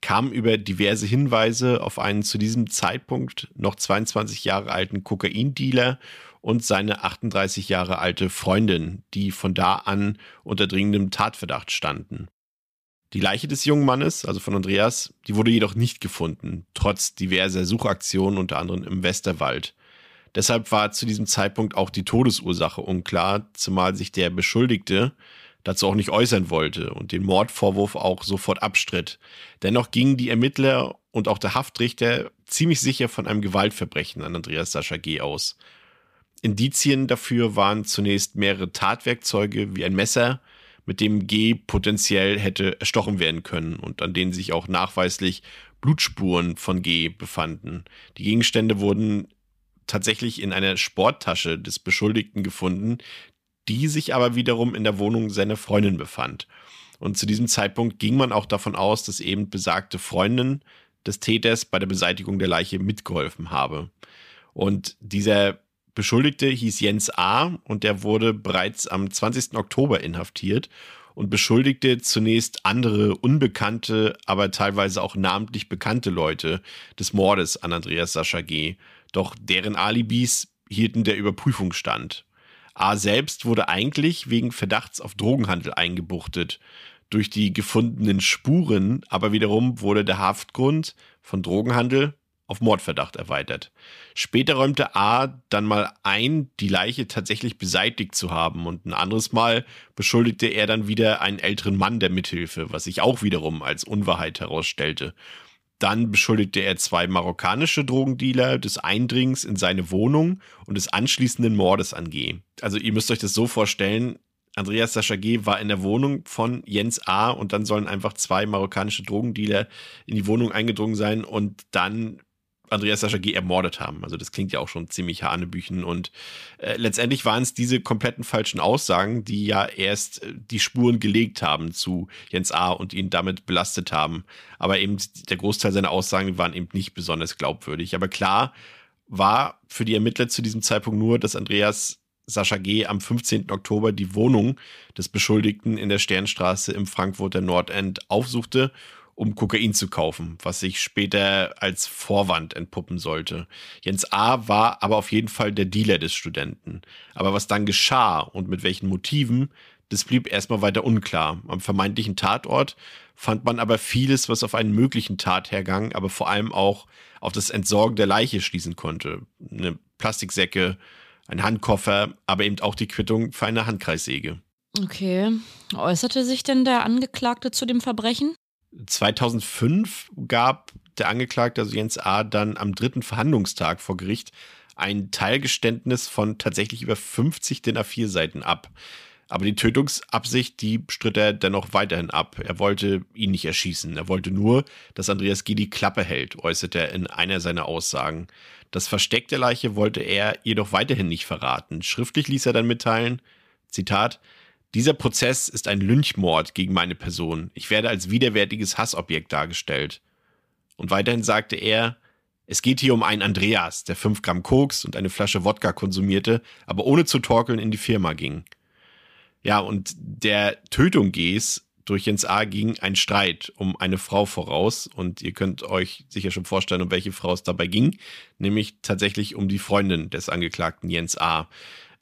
kam über diverse Hinweise auf einen zu diesem Zeitpunkt noch 22 Jahre alten Kokaindealer und seine 38 Jahre alte Freundin, die von da an unter dringendem Tatverdacht standen. Die Leiche des jungen Mannes, also von Andreas, die wurde jedoch nicht gefunden, trotz diverser Suchaktionen, unter anderem im Westerwald. Deshalb war zu diesem Zeitpunkt auch die Todesursache unklar, zumal sich der Beschuldigte dazu auch nicht äußern wollte und den Mordvorwurf auch sofort abstritt. Dennoch gingen die Ermittler und auch der Haftrichter ziemlich sicher von einem Gewaltverbrechen an Andreas Sascha G. aus. Indizien dafür waren zunächst mehrere Tatwerkzeuge wie ein Messer, mit dem G potenziell hätte erstochen werden können und an denen sich auch nachweislich Blutspuren von G befanden. Die Gegenstände wurden tatsächlich in einer Sporttasche des Beschuldigten gefunden, die sich aber wiederum in der Wohnung seiner Freundin befand. Und zu diesem Zeitpunkt ging man auch davon aus, dass eben besagte Freundin des Täters bei der Beseitigung der Leiche mitgeholfen habe. Und dieser Beschuldigte hieß Jens A. und der wurde bereits am 20. Oktober inhaftiert und beschuldigte zunächst andere unbekannte, aber teilweise auch namentlich bekannte Leute des Mordes an Andreas Sascha G. Doch deren Alibis hielten der Überprüfung stand. A selbst wurde eigentlich wegen Verdachts auf Drogenhandel eingebuchtet. Durch die gefundenen Spuren aber wiederum wurde der Haftgrund von Drogenhandel auf Mordverdacht erweitert. Später räumte A dann mal ein, die Leiche tatsächlich beseitigt zu haben und ein anderes Mal beschuldigte er dann wieder einen älteren Mann der Mithilfe, was sich auch wiederum als Unwahrheit herausstellte. Dann beschuldigte er zwei marokkanische Drogendealer des Eindringens in seine Wohnung und des anschließenden Mordes an G. Also ihr müsst euch das so vorstellen, Andreas Sascha G. war in der Wohnung von Jens A. und dann sollen einfach zwei marokkanische Drogendealer in die Wohnung eingedrungen sein und dann Andreas Sascha G. ermordet haben. Also das klingt ja auch schon ziemlich hanebüchen. Und äh, letztendlich waren es diese kompletten falschen Aussagen, die ja erst äh, die Spuren gelegt haben zu Jens A. und ihn damit belastet haben. Aber eben der Großteil seiner Aussagen waren eben nicht besonders glaubwürdig. Aber klar war für die Ermittler zu diesem Zeitpunkt nur, dass Andreas Sascha G. am 15. Oktober die Wohnung des Beschuldigten in der Sternstraße im Frankfurter Nordend aufsuchte um Kokain zu kaufen, was sich später als Vorwand entpuppen sollte. Jens A. war aber auf jeden Fall der Dealer des Studenten. Aber was dann geschah und mit welchen Motiven, das blieb erstmal weiter unklar. Am vermeintlichen Tatort fand man aber vieles, was auf einen möglichen Tathergang, aber vor allem auch auf das Entsorgen der Leiche schließen konnte. Eine Plastiksäcke, ein Handkoffer, aber eben auch die Quittung für eine Handkreissäge. Okay. Äußerte sich denn der Angeklagte zu dem Verbrechen? 2005 gab der Angeklagte, also Jens A., dann am dritten Verhandlungstag vor Gericht ein Teilgeständnis von tatsächlich über 50 DIN A4 Seiten ab. Aber die Tötungsabsicht, die stritt er dennoch weiterhin ab. Er wollte ihn nicht erschießen. Er wollte nur, dass Andreas G. die Klappe hält, äußerte er in einer seiner Aussagen. Das Versteck der Leiche wollte er jedoch weiterhin nicht verraten. Schriftlich ließ er dann mitteilen, Zitat, Dieser Prozess ist ein Lynchmord gegen meine Person. Ich werde als widerwärtiges Hassobjekt dargestellt. Und weiterhin sagte er, es geht hier um einen Andreas, der 5 Gramm Koks und eine Flasche Wodka konsumierte, aber ohne zu torkeln in die Firma ging. Ja, und der Tötung Gs durch Jens A. ging ein Streit um eine Frau voraus und ihr könnt euch sicher schon vorstellen, um welche Frau es dabei ging, nämlich tatsächlich um die Freundin des Angeklagten Jens A.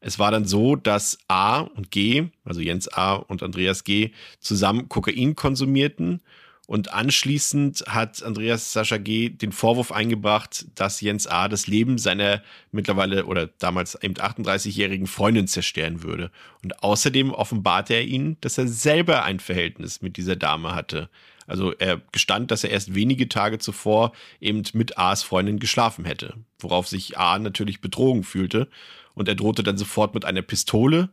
Es war dann so, dass A und G, also Jens A. und Andreas G., zusammen Kokain konsumierten und anschließend hat Andreas Sascha G. den Vorwurf eingebracht, dass Jens A. das Leben seiner mittlerweile oder damals eben 38-jährigen Freundin zerstören würde. Und außerdem offenbarte er ihnen, dass er selber ein Verhältnis mit dieser Dame hatte. Also er gestand, dass er erst wenige Tage zuvor eben mit A.s Freundin geschlafen hätte, worauf sich A. natürlich betrogen fühlte und er drohte dann sofort mit einer Pistole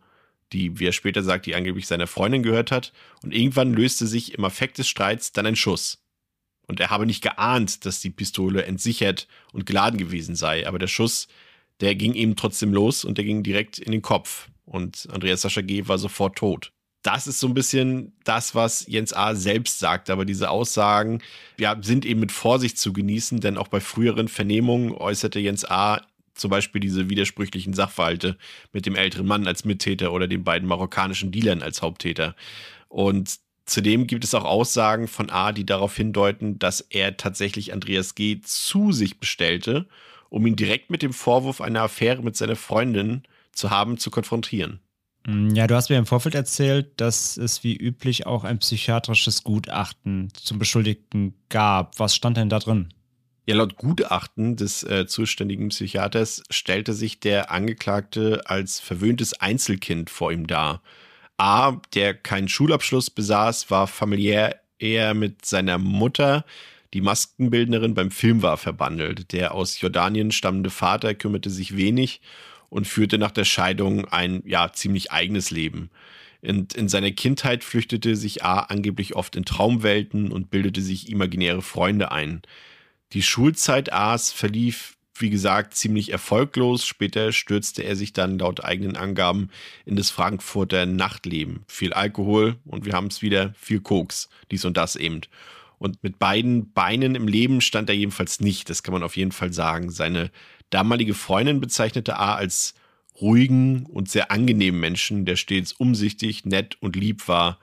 die, wie er später sagt, die angeblich seiner Freundin gehört hat. Und irgendwann löste sich im Affekt des Streits dann ein Schuss. Und er habe nicht geahnt, dass die Pistole entsichert und geladen gewesen sei. Aber der Schuss, der ging ihm trotzdem los und der ging direkt in den Kopf. Und Andreas Sascha G. war sofort tot. Das ist so ein bisschen das, was Jens A. selbst sagt. Aber diese Aussagen ja, sind eben mit Vorsicht zu genießen, denn auch bei früheren Vernehmungen äußerte Jens A zum Beispiel diese widersprüchlichen Sachverhalte mit dem älteren Mann als Mittäter oder den beiden marokkanischen Dealern als Haupttäter. Und zudem gibt es auch Aussagen von A, die darauf hindeuten, dass er tatsächlich Andreas G. zu sich bestellte, um ihn direkt mit dem Vorwurf einer Affäre mit seiner Freundin zu haben, zu konfrontieren. Mm, ja, du hast mir im Vorfeld erzählt, dass es wie üblich auch ein psychiatrisches Gutachten zum Beschuldigten gab. Was stand denn da drin? Ja, laut Gutachten des äh, zuständigen Psychiaters stellte sich der Angeklagte als verwöhntes Einzelkind vor ihm dar. A, der keinen Schulabschluss besaß, war familiär eher mit seiner Mutter, die Maskenbildnerin beim Film war, verbandelt. Der aus Jordanien stammende Vater kümmerte sich wenig und führte nach der Scheidung ein ja ziemlich eigenes Leben. In, in seiner Kindheit flüchtete sich A angeblich oft in Traumwelten und bildete sich imaginäre Freunde ein. Die Schulzeit A's verlief, wie gesagt, ziemlich erfolglos. Später stürzte er sich dann laut eigenen Angaben in das Frankfurter Nachtleben. Viel Alkohol und wir haben es wieder, viel Koks, dies und das eben. Und mit beiden Beinen im Leben stand er jedenfalls nicht, das kann man auf jeden Fall sagen. Seine damalige Freundin bezeichnete A als ruhigen und sehr angenehmen Menschen, der stets umsichtig, nett und lieb war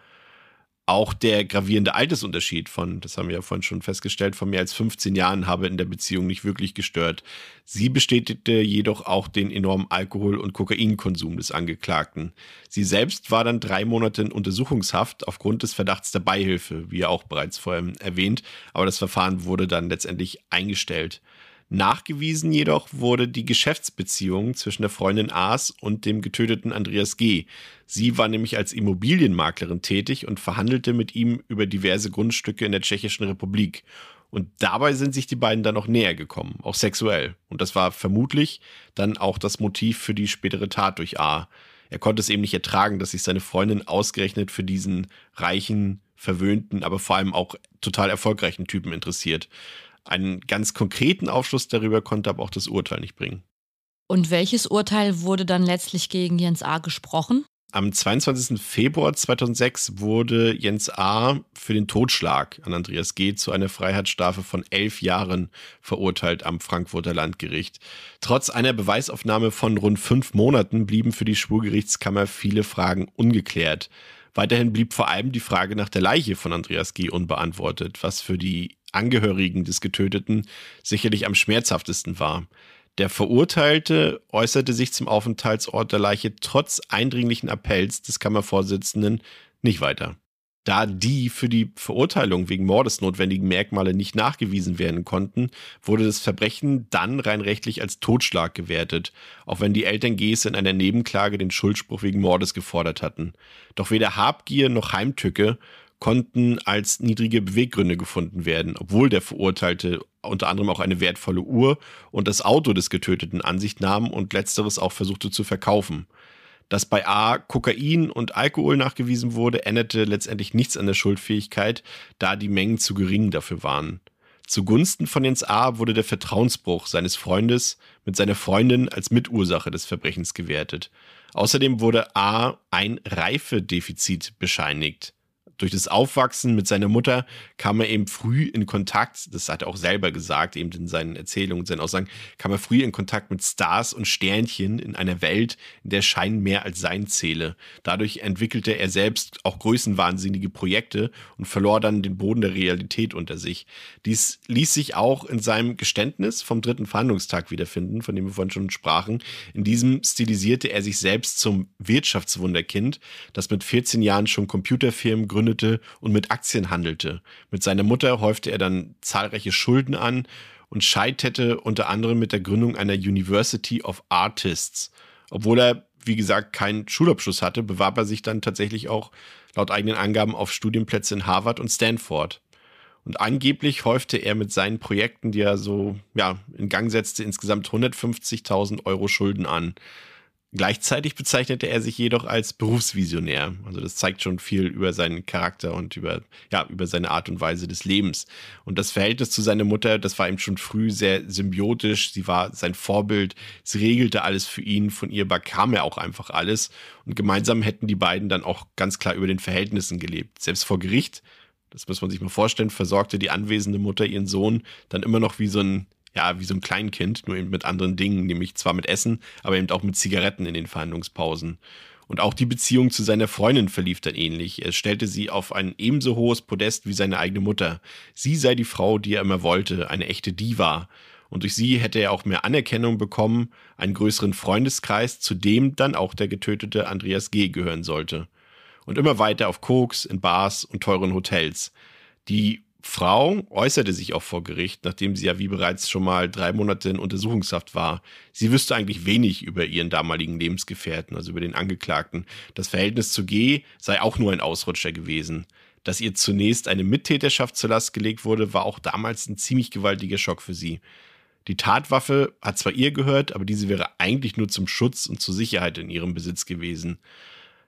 auch der gravierende Altersunterschied von, das haben wir ja vorhin schon festgestellt, von mehr als 15 Jahren habe in der Beziehung nicht wirklich gestört. Sie bestätigte jedoch auch den enormen Alkohol- und Kokainkonsum des Angeklagten. Sie selbst war dann drei Monate in Untersuchungshaft aufgrund des Verdachts der Beihilfe, wie ja auch bereits vorher erwähnt, aber das Verfahren wurde dann letztendlich eingestellt. Nachgewiesen jedoch wurde die Geschäftsbeziehung zwischen der Freundin Aas und dem getöteten Andreas G. Sie war nämlich als Immobilienmaklerin tätig und verhandelte mit ihm über diverse Grundstücke in der Tschechischen Republik. Und dabei sind sich die beiden dann noch näher gekommen, auch sexuell. Und das war vermutlich dann auch das Motiv für die spätere Tat durch A. Er konnte es eben nicht ertragen, dass sich seine Freundin ausgerechnet für diesen reichen, verwöhnten, aber vor allem auch total erfolgreichen Typen interessiert. Einen ganz konkreten Aufschluss darüber konnte aber auch das Urteil nicht bringen. Und welches Urteil wurde dann letztlich gegen Jens A. gesprochen? Am 22. Februar 2006 wurde Jens A. für den Totschlag an Andreas G. zu einer Freiheitsstrafe von elf Jahren verurteilt am Frankfurter Landgericht. Trotz einer Beweisaufnahme von rund fünf Monaten blieben für die Schwurgerichtskammer viele Fragen ungeklärt. Weiterhin blieb vor allem die Frage nach der Leiche von Andreas G. unbeantwortet, was für die Angehörigen des Getöteten sicherlich am schmerzhaftesten war. Der Verurteilte äußerte sich zum Aufenthaltsort der Leiche trotz eindringlichen Appells des Kammervorsitzenden nicht weiter. Da die für die Verurteilung wegen Mordes notwendigen Merkmale nicht nachgewiesen werden konnten, wurde das Verbrechen dann rein rechtlich als Totschlag gewertet, auch wenn die Eltern Gese in einer Nebenklage den Schuldspruch wegen Mordes gefordert hatten. Doch weder Habgier noch Heimtücke konnten als niedrige Beweggründe gefunden werden, obwohl der Verurteilte unter anderem auch eine wertvolle Uhr und das Auto des Getöteten an sich nahm und letzteres auch versuchte zu verkaufen. Dass bei A Kokain und Alkohol nachgewiesen wurde, änderte letztendlich nichts an der Schuldfähigkeit, da die Mengen zu gering dafür waren. Zugunsten von Jens A. wurde der Vertrauensbruch seines Freundes mit seiner Freundin als Mitursache des Verbrechens gewertet. Außerdem wurde A. ein Reifedefizit bescheinigt durch das Aufwachsen mit seiner Mutter kam er eben früh in Kontakt, das hat er auch selber gesagt, eben in seinen Erzählungen, in seinen Aussagen, kam er früh in Kontakt mit Stars und Sternchen in einer Welt, in der Schein mehr als sein zähle. Dadurch entwickelte er selbst auch größenwahnsinnige Projekte und verlor dann den Boden der Realität unter sich. Dies ließ sich auch in seinem Geständnis vom dritten Verhandlungstag wiederfinden, von dem wir vorhin schon sprachen. In diesem stilisierte er sich selbst zum Wirtschaftswunderkind, das mit 14 Jahren schon Computerfirmen gründete gründete und mit Aktien handelte. Mit seiner Mutter häufte er dann zahlreiche Schulden an und scheiterte unter anderem mit der Gründung einer University of Artists. Obwohl er, wie gesagt, keinen Schulabschluss hatte, bewarb er sich dann tatsächlich auch laut eigenen Angaben auf Studienplätze in Harvard und Stanford. Und angeblich häufte er mit seinen Projekten, die er so ja, in Gang setzte, insgesamt 150.000 Euro Schulden an. Gleichzeitig bezeichnete er sich jedoch als Berufsvisionär. Also das zeigt schon viel über seinen Charakter und über, ja, über seine Art und Weise des Lebens. Und das Verhältnis zu seiner Mutter, das war ihm schon früh sehr symbiotisch. Sie war sein Vorbild. Sie regelte alles für ihn. Von ihr bekam er auch einfach alles. Und gemeinsam hätten die beiden dann auch ganz klar über den Verhältnissen gelebt. Selbst vor Gericht, das muss man sich mal vorstellen, versorgte die anwesende Mutter ihren Sohn dann immer noch wie so ein ja, wie so ein Kleinkind, nur eben mit anderen Dingen, nämlich zwar mit Essen, aber eben auch mit Zigaretten in den Verhandlungspausen. Und auch die Beziehung zu seiner Freundin verlief dann ähnlich. Er stellte sie auf ein ebenso hohes Podest wie seine eigene Mutter. Sie sei die Frau, die er immer wollte, eine echte Diva. Und durch sie hätte er auch mehr Anerkennung bekommen, einen größeren Freundeskreis, zu dem dann auch der getötete Andreas G. gehören sollte. Und immer weiter auf Koks, in Bars und teuren Hotels. Die Frau äußerte sich auch vor Gericht, nachdem sie ja wie bereits schon mal drei Monate in Untersuchungshaft war. Sie wüsste eigentlich wenig über ihren damaligen Lebensgefährten, also über den Angeklagten. Das Verhältnis zu G sei auch nur ein Ausrutscher gewesen. Dass ihr zunächst eine Mittäterschaft zur Last gelegt wurde, war auch damals ein ziemlich gewaltiger Schock für sie. Die Tatwaffe hat zwar ihr gehört, aber diese wäre eigentlich nur zum Schutz und zur Sicherheit in ihrem Besitz gewesen.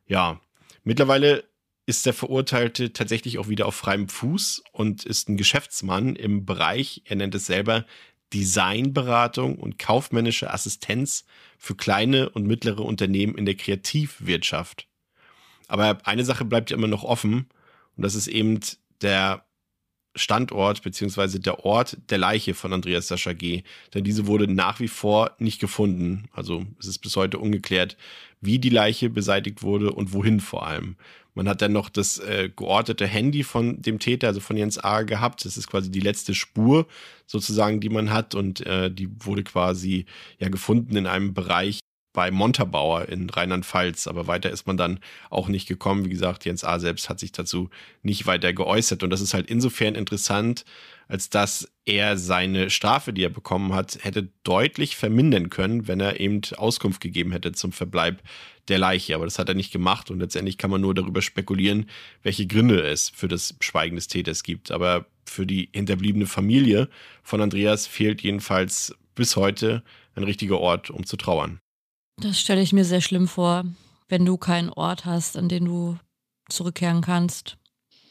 Ja, mittlerweile ist der Verurteilte tatsächlich auch wieder auf freiem Fuß und ist ein Geschäftsmann im Bereich, er nennt es selber, Designberatung und kaufmännische Assistenz für kleine und mittlere Unternehmen in der Kreativwirtschaft. Aber eine Sache bleibt ja immer noch offen und das ist eben der Standort beziehungsweise der Ort der Leiche von Andreas Sascha G. Denn diese wurde nach wie vor nicht gefunden. Also es ist bis heute ungeklärt, wie die Leiche beseitigt wurde und wohin vor allem. Man hat dann noch das äh, geortete Handy von dem Täter, also von Jens A. gehabt. Das ist quasi die letzte Spur sozusagen, die man hat und äh, die wurde quasi ja gefunden in einem Bereich bei Montabaur in Rheinland-Pfalz, aber weiter ist man dann auch nicht gekommen. Wie gesagt, Jens A. selbst hat sich dazu nicht weiter geäußert und das ist halt insofern interessant, als dass er seine Strafe, die er bekommen hat, hätte deutlich vermindern können, wenn er eben Auskunft gegeben hätte zum Verbleib der Leiche. Aber das hat er nicht gemacht und letztendlich kann man nur darüber spekulieren, welche Gründe es für das Schweigen des Täters gibt. Aber für die hinterbliebene Familie von Andreas fehlt jedenfalls bis heute ein richtiger Ort, um zu trauern. Das stelle ich mir sehr schlimm vor, wenn du keinen Ort hast, an den du zurückkehren kannst.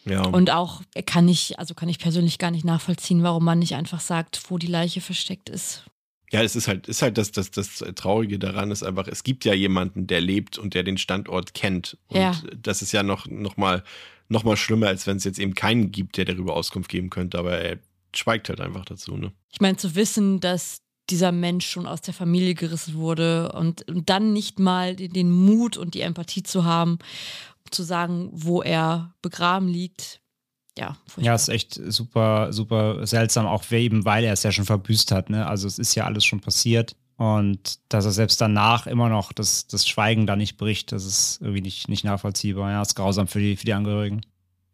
Ja. Und auch kann ich, also kann ich persönlich gar nicht nachvollziehen, warum man nicht einfach sagt, wo die Leiche versteckt ist. Ja, es ist halt, ist halt das, das, das Traurige daran ist einfach, es gibt ja jemanden, der lebt und der den Standort kennt. Und ja. das ist ja noch, noch mal, noch mal schlimmer, als wenn es jetzt eben keinen gibt, der darüber Auskunft geben könnte, aber er schweigt halt einfach dazu, ne? Ich meine, zu wissen, dass dieser Mensch schon aus der Familie gerissen wurde und, und dann nicht mal den, den Mut und die Empathie zu haben, zu sagen, wo er begraben liegt, ja, furchtbar. Ja, ist echt super, super seltsam, auch eben, weil er es ja schon verbüßt hat. Ne? Also es ist ja alles schon passiert. Und dass er selbst danach immer noch das, das Schweigen da nicht bricht, das ist irgendwie nicht, nicht nachvollziehbar. Ja, ist grausam für die, für die Angehörigen.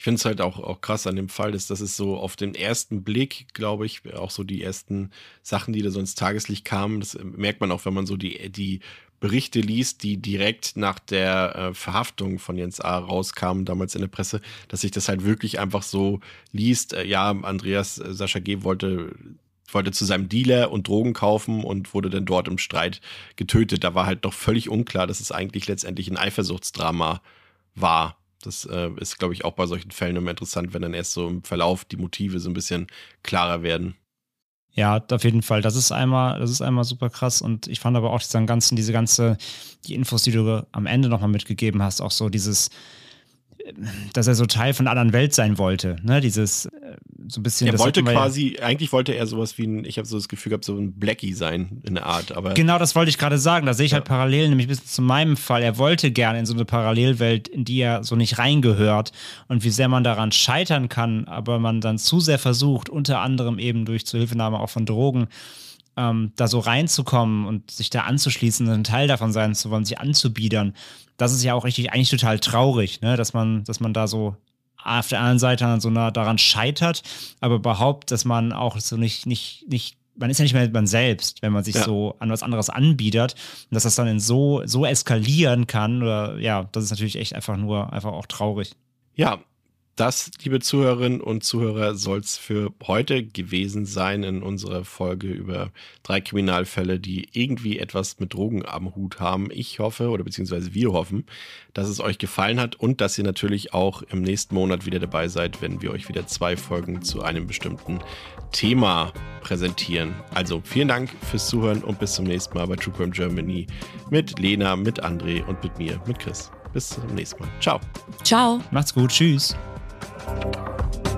Ich finde es halt auch, auch krass an dem Fall, ist, dass es so auf den ersten Blick, glaube ich, auch so die ersten Sachen, die da so ins Tageslicht kamen, das merkt man auch, wenn man so die, die Berichte liest, die direkt nach der äh, Verhaftung von Jens A. rauskamen, damals in der Presse, dass sich das halt wirklich einfach so liest. Äh, ja, Andreas äh, Sascha G. wollte wollte zu seinem Dealer und Drogen kaufen und wurde dann dort im Streit getötet. Da war halt noch völlig unklar, dass es eigentlich letztendlich ein Eifersuchtsdrama war Das äh, ist, glaube ich, auch bei solchen Fällen immer interessant, wenn dann erst so im Verlauf die Motive so ein bisschen klarer werden. Ja, auf jeden Fall. Das ist einmal, das ist einmal super krass. Und ich fand aber auch diesen ganzen, diese ganze, die Infos, die du am Ende nochmal mitgegeben hast, auch so dieses, dass er so Teil von einer anderen Welt sein wollte. Ne? Dieses äh, so ein bisschen. Er wollte quasi, ja, eigentlich wollte er sowas wie ein, ich habe so das Gefühl gehabt, so ein Blackie sein in der Art. Aber genau, das wollte ich gerade sagen. Da sehe ich ja. halt Parallelen, nämlich bis zu meinem Fall. Er wollte gerne in so eine Parallelwelt, in die er so nicht reingehört und wie sehr man daran scheitern kann, aber man dann zu sehr versucht, unter anderem eben durch Zuhilfenahme auch von Drogen, ähm, da so reinzukommen und sich da anzuschließen, ein Teil davon sein zu wollen, sich anzubiedern das ist ja auch richtig, eigentlich total traurig, ne? dass man, dass man da so auf der anderen Seite so nah daran scheitert, aber behauptet, dass man auch so nicht, nicht, nicht, man ist ja nicht mehr man selbst, wenn man sich ja. so an was anderes anbietet und dass das dann in so, so eskalieren kann oder ja, das ist natürlich echt einfach nur, einfach auch traurig. Ja, das, liebe Zuhörerinnen und Zuhörer, soll es für heute gewesen sein in unserer Folge über drei Kriminalfälle, die irgendwie etwas mit Drogen am Hut haben. Ich hoffe, oder beziehungsweise wir hoffen, dass es euch gefallen hat und dass ihr natürlich auch im nächsten Monat wieder dabei seid, wenn wir euch wieder zwei Folgen zu einem bestimmten Thema präsentieren. Also vielen Dank fürs Zuhören und bis zum nächsten Mal bei True Crime Germany mit Lena, mit André und mit mir, mit Chris. Bis zum nächsten Mal. Ciao. Ciao. Macht's gut. Tschüss. Bye.